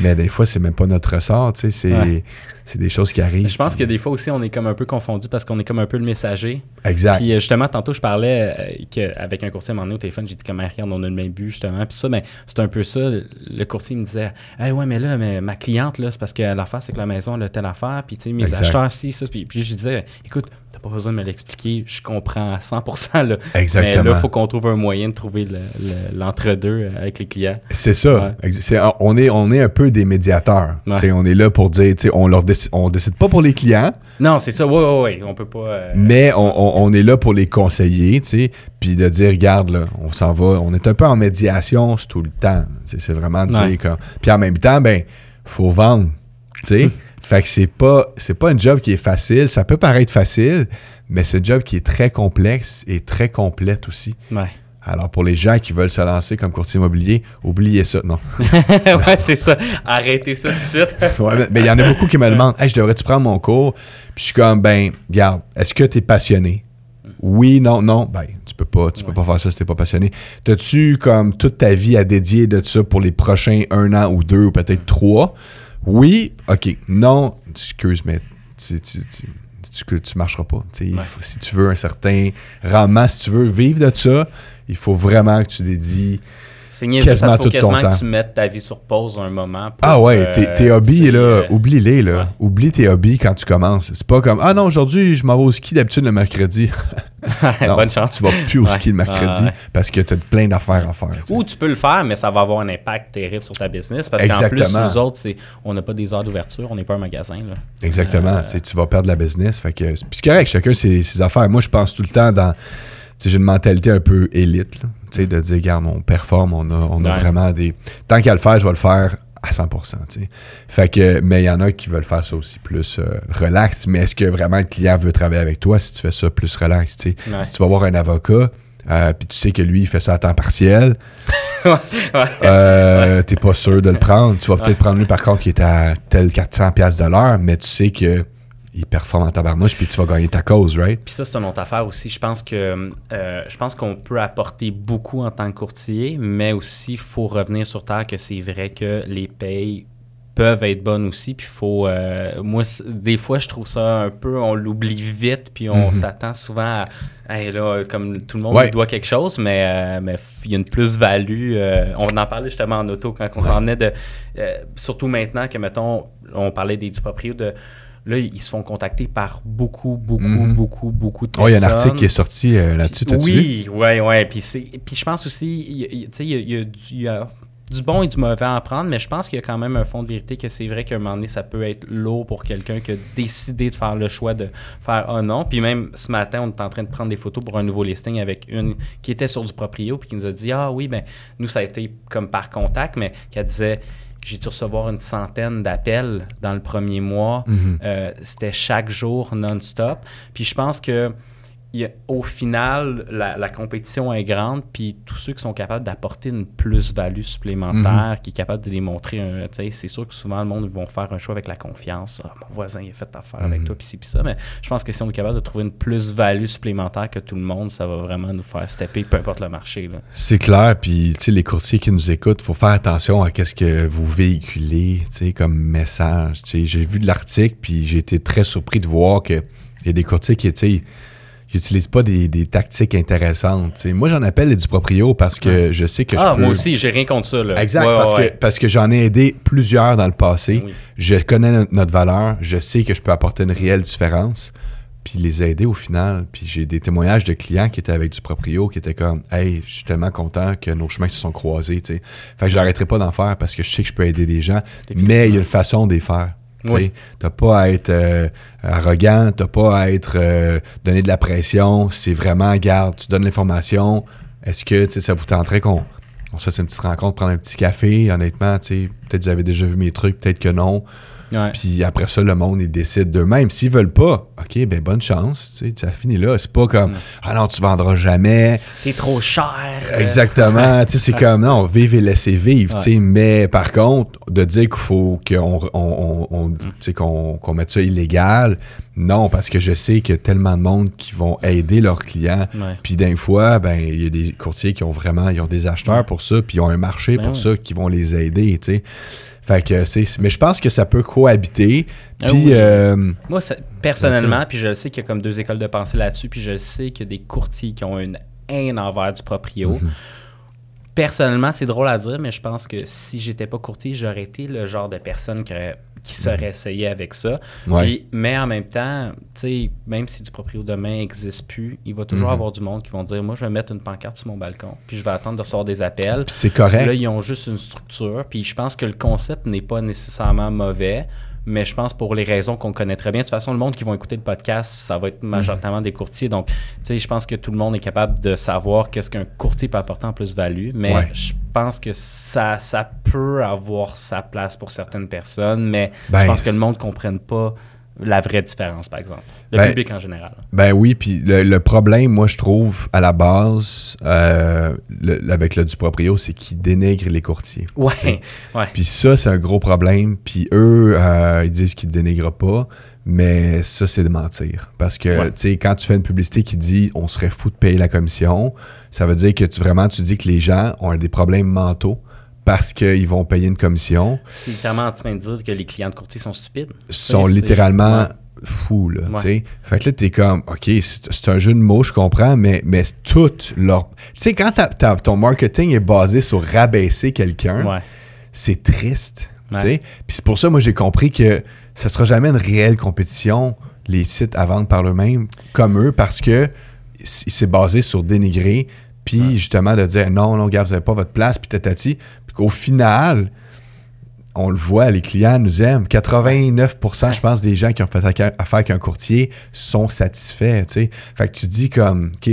mais des fois, c'est même pas notre ressort, tu sais, c'est des choses qui arrivent. Je pense que des fois aussi, on est comme un peu confondu parce qu'on est comme un peu le messager. Exact. Puis euh, justement, tantôt, je parlais euh, avec un courtier à un moment donné au téléphone, j'ai dit comme, regarde, on a le même but, justement. Puis ça, mais ben, c'est un peu ça. Le courtier me disait, hey, ouais, mais là, mais ma cliente, là, c'est parce que l'affaire, c'est que la maison, elle a telle affaire. Puis, tu sais, mes acheteurs, si, ça. Puis, puis je disais, écoute, t'as pas besoin de me l'expliquer, je comprends à 100%. Là. Exactement. Mais là, il faut qu'on trouve un moyen de trouver l'entre-deux euh, avec les clients. C'est ça. on, est, on est un peu des médiateurs. On est là pour dire, on leur on décide pas pour les clients. Non, c'est ça. Oui, oui, oui. On peut pas. Euh, mais on, on, est là pour les conseiller, puis de dire, regarde, là, on s'en va. On est un peu en médiation tout le temps. C'est vraiment, tu sais, comme. Puis en même temps, ben, faut vendre. Tu sais. Fait que c'est pas, c'est pas un job qui est facile. Ça peut paraître facile, mais c'est un job qui est très complexe et très complète aussi. Ouais. Alors, pour les gens qui veulent se lancer comme courtier immobilier, oubliez ça. Non. ouais, c'est ça. Arrêtez ça tout de suite. mais il y en a beaucoup qui me demandent Hey, je devrais-tu prendre mon cours? Puis je suis comme Ben, regarde, est-ce que tu es passionné? Oui, non, non. Ben, tu peux pas, tu peux pas faire ça si t'es pas passionné. T'as-tu comme toute ta vie à dédier de ça pour les prochains un an ou deux ou peut-être trois? Oui, OK. Non, excuse, mais tu, tu, tu, tu marcheras pas. si tu veux un certain rendement, si tu veux vivre de ça, il faut vraiment que tu dédies quasiment tout ton temps. que tu mettes ta vie sur pause un moment. ah ouais, tes, tes, hobbies, là, euh, oublie-les. Là. Oublie tes hobbies quand tu commences. C'est pas comme Ah non, aujourd'hui, je m'en vais au ski d'habitude le mercredi. Bonne chance. Tu vas plus au ski le mercredi parce que tu as plein d'affaires à faire. Ou tu peux le faire, mais ça va avoir un impact terrible sur ta business parce qu'en plus, nous autres, on n'a pas des heures d'ouverture, on n'est pas un magasin. Là. Exactement. Euh, tu vas perdre la business. Fait que, puis c'est correct, chacun ses, ses affaires. Moi, je pense tout le temps dans. J'ai une mentalité un peu élite. Là, de dire, regarde, on performe, on a, on a vraiment des. Tant qu'à le faire, je vais le faire à 100%. Fait que, mais il y en a qui veulent faire ça aussi plus euh, relax. Mais est-ce que vraiment le client veut travailler avec toi si tu fais ça plus relax? Si tu vas voir un avocat, euh, puis tu sais que lui, il fait ça à temps partiel, euh, t'es pas sûr de le prendre. Tu vas peut-être prendre lui, par contre, qui est à tel 400$ de l'heure, mais tu sais que il performe en tabarnouche, puis tu vas gagner ta cause, right? Puis ça, c'est une autre affaire aussi. Je pense que euh, je pense qu'on peut apporter beaucoup en tant que courtier, mais aussi, il faut revenir sur terre que c'est vrai que les payes peuvent être bonnes aussi. Puis faut. Euh, moi, des fois, je trouve ça un peu. On l'oublie vite, puis on Mhm. s'attend souvent à. Hey, là, comme tout le monde lui doit quelque chose, mais euh, mais il y a une plus-value. euh, on en parlait justement en auto quand on s'en venait de. euh, surtout maintenant que, mettons, on parlait des du proprio de. Là, ils se font contacter par beaucoup, beaucoup, Mhm. beaucoup, beaucoup de Oh, personnes. il y a un article qui est sorti euh, là-dessus, vu? Oui, oui, oui. Puis, puis je pense aussi, tu sais, il y a, il y a du, il y a du bon et du mauvais à apprendre, mais je pense qu'il y a quand même un fond de vérité que c'est vrai qu'à un moment donné, ça peut être lourd pour quelqu'un qui a décidé de faire le choix de faire un non. Puis même ce matin, on était en train de prendre des photos pour un nouveau listing avec une qui était sur du proprio, puis qui nous a dit Ah oui, ben nous, ça a été comme par contact, mais qui disait j'ai dû recevoir une centaine d'appels dans le premier mois. Mhm. Euh, C'était chaque jour non-stop. Puis je pense que a- au final, la, la compétition est grande, puis tous ceux qui sont capables d'apporter une plus-value supplémentaire, qui est capable de démontrer un. C'est sûr que souvent, le monde vont faire un choix avec la confiance. Ah, mon voisin, il a fait affaire avec Mhm. toi, puis ci, puis ça. Mais je pense que si on est capable de trouver une plus-value supplémentaire que tout le monde, ça va vraiment nous faire stepper, peu importe le marché. C'est clair, puis tu sais, les courtiers qui nous écoutent, faut faire attention à qu'est-ce que vous véhiculez, comme message. J'ai vu de l'article, puis j'ai été très surpris de voir que il y a des courtiers qui, tu ils n'utilisent pas des, des tactiques intéressantes. Moi, j'en appelle les du proprio parce que je sais que ah, je peux... moi aussi, j'ai rien contre ça. Là. Exact, Ouais, parce, ouais, Que, parce que j'en ai aidé plusieurs dans le passé. Oui. Je connais no- notre valeur, je sais que je peux apporter une réelle différence, puis les aider au final. Puis j'ai des témoignages de clients qui étaient avec du proprio, qui étaient comme Hey, je suis tellement content que nos chemins se sont croisés. Fait que j'arrêterai pas d'en faire parce que je sais que je peux aider des gens, mais il y a une façon de les faire. Oui. T'as pas à être euh, arrogant, t'as pas à être euh, donner de la pression. C'est vraiment, garde, tu donnes l'information. Est-ce que ça vous tenterait qu'on on se fasse une petite rencontre, prendre un petit café? Honnêtement, peut-être que vous avez déjà vu mes trucs, peut-être que non. Puis après ça, le monde, ils décident d'eux-mêmes. S'ils veulent pas, OK, ben bonne chance. Tu sais, ça finit là. C'est pas comme, ah non, tu vendras jamais. T'es trop cher. Exactement. tu sais, c'est comme, non, vive et laissez vivre. tu sais. Mais par contre, de dire qu'il faut qu'on on, on- mette ça illégal, non, parce que je sais qu'il y a tellement de monde qui vont aider leurs clients. Puis d'un fois, ben il y a des courtiers qui ont vraiment, ils ont des acheteurs pour ça, puis ils ont un marché Ben pour oui. ça, qui vont les aider, tu sais. Fait que c'est, mais je pense que ça peut cohabiter. Ah oui. euh, Moi, ça- personnellement, puis je le sais qu'il y a comme deux écoles de pensée là-dessus, puis je le sais qu'il y a des courtiers qui ont une haine envers du proprio. Mhm. Personnellement, c'est drôle à dire, mais je pense que si j'étais pas courtier, j'aurais été le genre de personne qui, aurait- qui serait essayé avec ça. Ouais. Puis- mais en même temps, même si du proprio demain n'existe plus, il va toujours Mhm. avoir du monde qui vont dire Moi, je vais mettre une pancarte sur mon balcon, puis je vais attendre de recevoir des appels. c'est correct. Là, ils ont juste une structure. Puis je pense que le concept n'est pas nécessairement mauvais, mais je pense pour les raisons qu'on connaît très bien. De toute façon, le monde qui vont écouter le podcast, ça va être majoritairement des courtiers. Donc, tu sais, je pense que tout le monde est capable de savoir qu'est-ce qu'un courtier peut apporter en plus-value. Mais Ouais. je pense que ça, ça peut avoir sa place pour certaines personnes, mais Ben, je pense que le monde ne comprenne pas la vraie différence, par exemple. Le Ben, public en général. Ben oui, puis le, le problème, moi, je trouve, à la base, euh, le- avec le du proprio, c'est qu'ils dénigrent les courtiers. Ouais, T'sais. ouais. Puis ça, c'est un gros problème. Puis eux, euh, ils disent qu'ils ne dénigrent pas, mais ça, c'est de mentir. Parce que, Ouais. tu sais, quand tu fais une publicité qui dit « on serait fou de payer la commission », ça veut dire que tu vraiment, tu dis que les gens ont des problèmes mentaux parce qu'ils vont payer une commission, C'est clairement en train de dire que les clients de courtier sont stupides. sont littéralement fous, là, Ouais. tu sais. Fait que là, t'es comme, OK, c'est un jeu de mots, je comprends, mais, mais tout leur... Tu sais, quand ton marketing est basé sur rabaisser quelqu'un, Ouais. c'est triste. tu Ouais. sais. Puis c'est pour ça, moi, j'ai compris que ce sera jamais une réelle compétition, les sites à vendre par eux-mêmes, comme eux, parce que c'est basé sur dénigrer, puis justement de dire non, non, gars, vous n'avez pas votre place, puis tatati. Qu'au final, on le voit, les clients nous aiment. 89%, je pense, des gens qui ont fait affaire avec un courtier sont satisfaits, tu sais. Fait que tu dis comme, OK,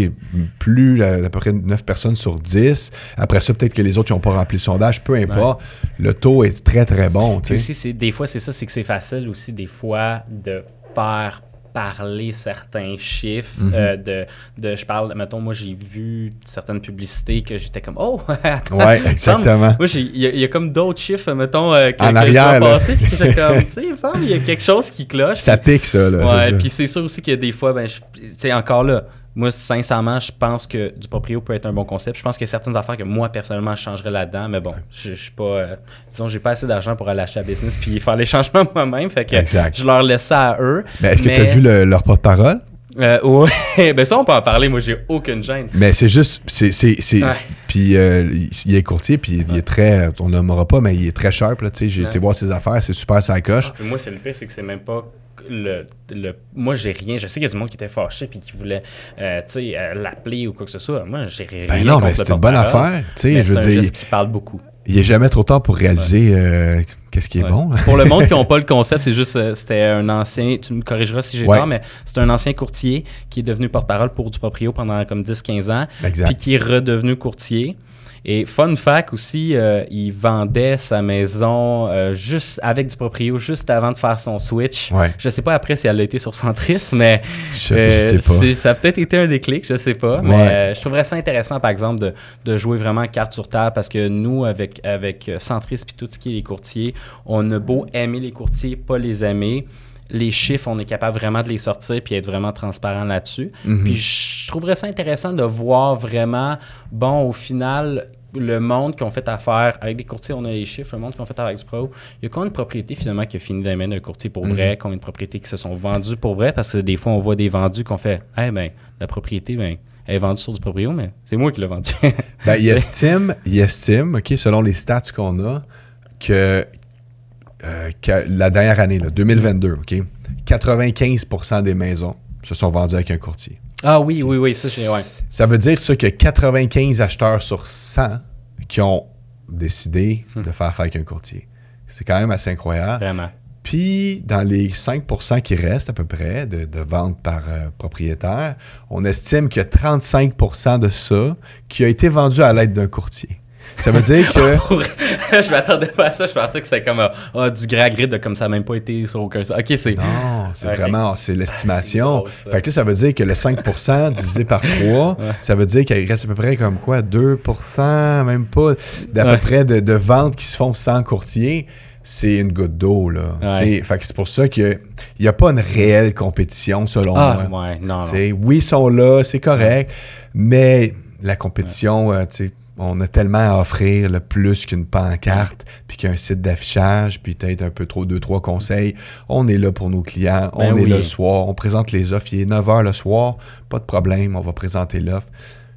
plus à peu près 9 personnes sur 10. Après ça, peut-être que les autres qui n'ont pas rempli le sondage, peu importe. Le taux est très, très bon, Puis tu sais. aussi, c'est, des fois, c'est ça, c'est que c'est facile aussi, des fois, de faire parler certains chiffres. Mhm. euh, de, de, je parle, mettons, moi, j'ai vu certaines publicités que j'étais comme, oh, attends. Ouais, exactement. Moi, il y, a- il y a comme d'autres chiffres, mettons, euh, que, En que arrière, je dois là. passer. Puis j'étais comme, tu sais, il me semble, il y a quelque chose qui cloche. Ça pique, ça, là. Ouais, puis c'est sûr aussi que des fois, ben, tu sais, encore là, moi, sincèrement, je pense que du proprio peut être un bon concept. Je pense qu'il y a certaines affaires que moi, personnellement, je changerais là-dedans, mais bon, je, je suis pas. euh, disons, j'ai pas assez d'argent pour aller acheter à business puis faire les changements moi-même, fait que Exact. je leur laisse ça à eux. Mais est-ce que tu as vu le- leur porte-parole? Euh, ouais, ben ça, on peut en parler. Moi, j'ai aucune gêne. Mais c'est juste, c'est, puis euh, il- est courtier, puis il est très, on nommera pas, mais il est très sais, j'ai été voir ses affaires, c'est super sa coche. Mais moi, c'est le pire, c'est que c'est même pas le, le- moi j'ai rien je sais qu'il y a du monde qui était fâché puis qui voulait euh, tu sais euh, l'appeler ou quoi que ce soit moi j'ai rien Ben non, mais c'est une bonne affaire, tu sais, mais je veux c'est un dire, geste qui parle beaucoup il est jamais trop tard pour réaliser euh, qu'est-ce qui est Ouais. bon. Pour le monde qui n'a pas le concept, c'est juste, c'était un ancien, tu me corrigeras si j'ai Ouais. tort, mais c'est un ancien courtier qui est devenu porte-parole pour du proprio pendant comme 10-15 ans, Exact. puis qui est redevenu courtier. Et fun fact aussi, euh, il vendait sa maison euh, juste avec du proprio juste avant de faire son switch. Ouais. Je sais pas après si elle a été sur Centris, mais Je, euh, je sais pas. c'est- ça a peut-être été un déclic, je sais pas. Mais Ouais. je trouverais ça intéressant, par exemple, de, de jouer vraiment carte sur table parce que nous, avec, avec Centris puis tout ce qui est les courtiers, on a beau aimer les courtiers, pas les aimer. Les chiffres, on est capable vraiment de les sortir puis être vraiment transparent là-dessus. Mhm. Puis je trouverais ça intéressant de voir vraiment, bon, au final, le monde qui ont fait affaire avec des courtiers, on a les chiffres, le monde qui ont fait avec du pro, il y a combien de propriétés finalement qui a fini les mains d'un courtier pour vrai, combien de propriétés qui se sont vendues pour vrai, parce que des fois on voit des vendus qu'on fait, eh ben, la propriété, ben, elle est vendue sur du proprio, mais c'est moi qui l'ai vendue. Ben, il estime, il estime, OK, selon les stats qu'on a, que, euh, la dernière année, là, 2022, OK, 95% des maisons se sont vendues avec un courtier. ah oui, oui, oui, ça ouais. Ça veut dire ça que 95 acheteurs sur 100 qui ont décidé Hmm. de faire affaire avec un courtier. C'est quand même assez incroyable. Vraiment. Puis, dans les 5% qui restent à peu près de, de ventes par euh, propriétaire, on estime qu'il y a 35% de ça qui a été vendu à l'aide d'un courtier. Ça veut dire que... Pour- je m'attendais pas à ça, je pensais que c'était comme ah, ah, du gré à gré de comme ça n'a même pas été sur aucun site. Ok, c'est. Non, c'est vraiment, c'est l'estimation. Fait que là, ça veut dire que le 5 divisé par 3, ça veut dire qu'il reste à peu près comme quoi, 2% même pas, d'à Ouais. peu près de, de ventes qui se font sans courtier. C'est une goutte d'eau, là. Ouais. Fait que c'est pour ça qu'il n'y a pas une réelle compétition, selon Ah, moi. ouais, non, oui, ils sont là, c'est correct, mais la compétition, euh, t'sais, on a tellement à offrir le plus qu'une pancarte, puis qu'un site d'affichage, puis peut-être un peu trop, deux, trois conseils. On est là pour nos clients, Ben on est là le soir, on présente les offres. Il est 9 h le soir, pas de problème, on va présenter l'offre.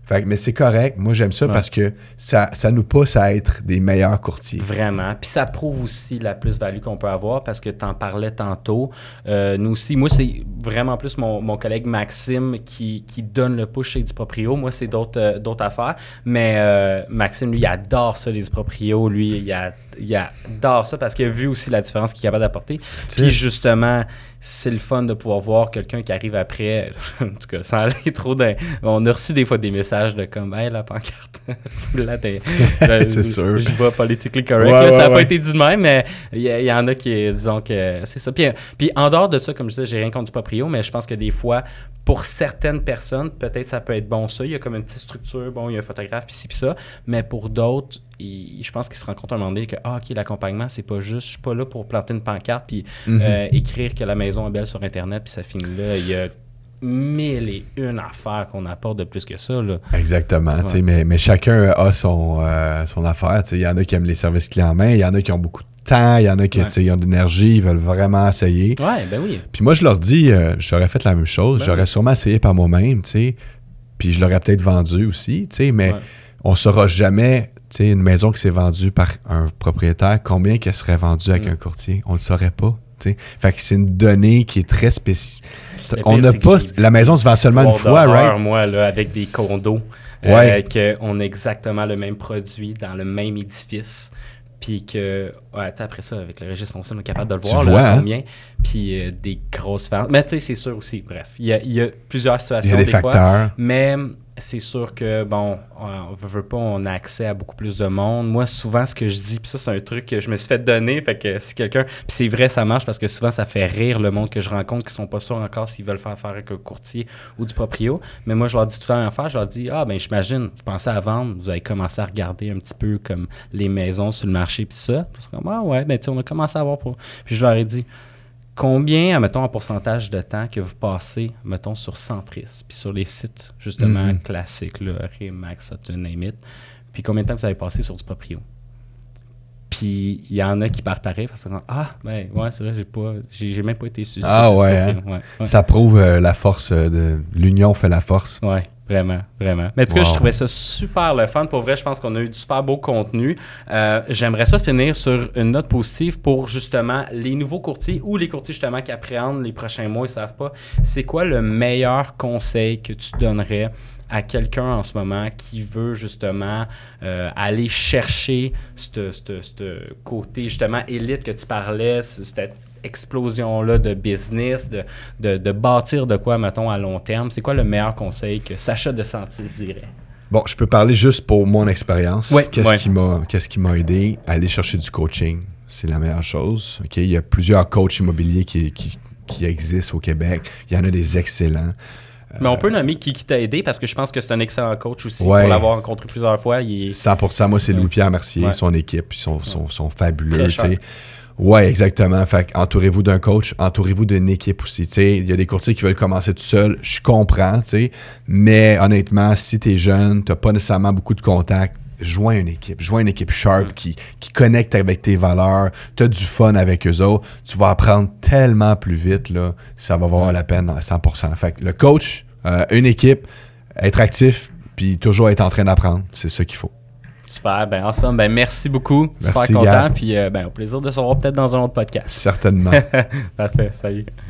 Fait mais c'est correct, moi j'aime ça Ouais. parce que ça, ça nous pousse à être des meilleurs courtiers. Vraiment. Puis ça prouve aussi la plus-value qu'on peut avoir parce que tu en parlais tantôt. Euh, nous aussi, moi, c'est vraiment plus mon, mon collègue Maxime qui, qui donne le push chez du proprio. Moi, c'est d'autres euh, d'autres affaires. Mais euh, Maxime, lui, il adore ça, les proprios. Lui, il, a- il adore ça parce qu'il a vu aussi la différence qu'il est capable d'apporter. Puis justement, c'est le fun de pouvoir voir quelqu'un qui arrive après. en tout cas, sans aller trop dans. On a reçu des fois des messages de comme, hey, la pancarte. Là, t'es- ben, C'est sûr. Je vois politically correct. Ouais, là, ça n'a ouais, pas été dit de même, mais il y, il y en a qui, disons que c'est ça. Puis, puis en dehors de ça, comme je disais, j'ai rien contre du proprio, mais je pense que des fois, pour certaines personnes, peut-être ça peut être bon ça. Il y a comme une petite structure, bon, il y a un photographe, puis ci, puis ça. Mais pour d'autres, il- je pense qu'ils se rendent compte à un moment donné que, ah, OK, l'accompagnement, c'est pas juste, je suis pas là pour planter une pancarte, puis Mhm. euh, écrire que la maison est belle sur Internet, puis ça finit là. Il y a mille et une affaires qu'on apporte de plus que ça, là. Exactement, Ouais. mais, mais chacun a son, euh, son affaire. Il y en a qui aiment les services clients en main, il y en a qui ont beaucoup de temps, il y en a qui Ouais. ont de l'énergie, ils veulent vraiment essayer. Ouais, ben oui. Puis moi, je leur dis, euh, j'aurais fait la même chose, Ben j'aurais oui. sûrement essayé par moi-même, puis je l'aurais peut-être vendu aussi, mais on saura jamais, sais, une maison qui s'est vendue par un propriétaire, combien qu'elle serait vendue avec Mm. un courtier, on le saurait pas, tu sais. Fait que c'est une donnée qui est très spécifique. On n'a pas, la maison se vend seulement une fois, right? moi, là, avec des condos. Ouais. Euh, qu'on a exactement le même produit dans le même édifice. Puis que, ouais, après ça, avec le registre foncier, on est capable de le Tu voir, vois, là, hein? combien. Puis euh, des grosses différences. Mais tu sais, c'est sûr aussi, bref, il y a, il y a plusieurs Il y situations a des des fois. facteurs. Mais c'est sûr que, bon, on veut, veut pas, on a accès à beaucoup plus de monde. Moi, souvent, ce que je dis, puis ça, c'est un truc que je me suis fait donner, fait que si quelqu'un... Puis c'est vrai, ça marche, parce que souvent, ça fait rire le monde que je rencontre qui sont pas sûrs encore s'ils veulent faire affaire avec un courtier ou du proprio. Mais moi, je leur dis tout temps affaire, je leur dis, ah, ben j'imagine, vous pensez à vendre, vous avez commencé à regarder un petit peu comme les maisons sur le marché, puis ça. Puis comme, ah ouais, ben tu on a commencé à voir pour... Puis je leur ai dit combien, mettons, en pourcentage de temps que vous passez, mettons, sur Centris, puis sur les sites, justement, Mhm. classiques, là, Remax, name it, puis combien de temps vous avez passé sur du proprio? Puis il y en a qui partent à rire parce que ah ben ouais c'est vrai j'ai pas j'ai même pas été sur le Ah ouais, ouais, ouais. Ça prouve euh, la force euh, de l'union fait la force. Ouais, vraiment, vraiment. Mais en tout cas, Wow. je trouvais ça super le fun. Pour vrai, je pense qu'on a eu du super beau contenu. Euh, J'aimerais ça finir sur une note positive pour justement les nouveaux courtiers ou les courtiers justement qui appréhendent les prochains mois, ils savent pas. C'est quoi le meilleur conseil que tu donnerais à quelqu'un en ce moment qui veut justement euh, aller chercher ce côté justement élite que tu parlais, cette explosion-là de business, de, de, de bâtir de quoi, mettons, à long terme? C'est quoi le meilleur conseil que Sacha de Santis dirait? Bon, je peux parler juste pour mon expérience. Ouais, qu'est-ce ouais. qui m'a qu'est-ce qui m'a aidé? Aller chercher du coaching, c'est la meilleure chose. OK, il y a plusieurs coachs immobiliers qui, qui, qui existent au Québec. Il y en a des excellents. Mais on peut nommer qui, qui t'a aidé parce que je pense que c'est un excellent coach aussi. Ouais. Pour l'avoir rencontré plusieurs fois, il est 100%, moi, c'est. Louis-Pierre Mercier, Ouais. son équipe, ils sont, sont, sont fabuleux. Ouais, exactement. Fait entourez-vous d'un coach, entourez-vous d'une équipe aussi. Il y a des courtiers qui veulent commencer tout seul, je comprends, tu sais. mais honnêtement, si tu es jeune, tu pas nécessairement beaucoup de contacts, joins une équipe. Joins une équipe sharp Mm. qui, qui connecte avec tes valeurs, tu as du fun avec eux autres, tu vas apprendre tellement plus vite, là, ça va valoir la peine à 100%. Fait que le coach, euh, une équipe, être actif, puis toujours être en train d'apprendre, c'est ça qu'il faut. Super. Ben, ensemble, ben, merci beaucoup. Merci, super content. Gab. Puis, euh, ben, au plaisir de se revoir peut-être dans un autre podcast. Certainement. Parfait. Salut.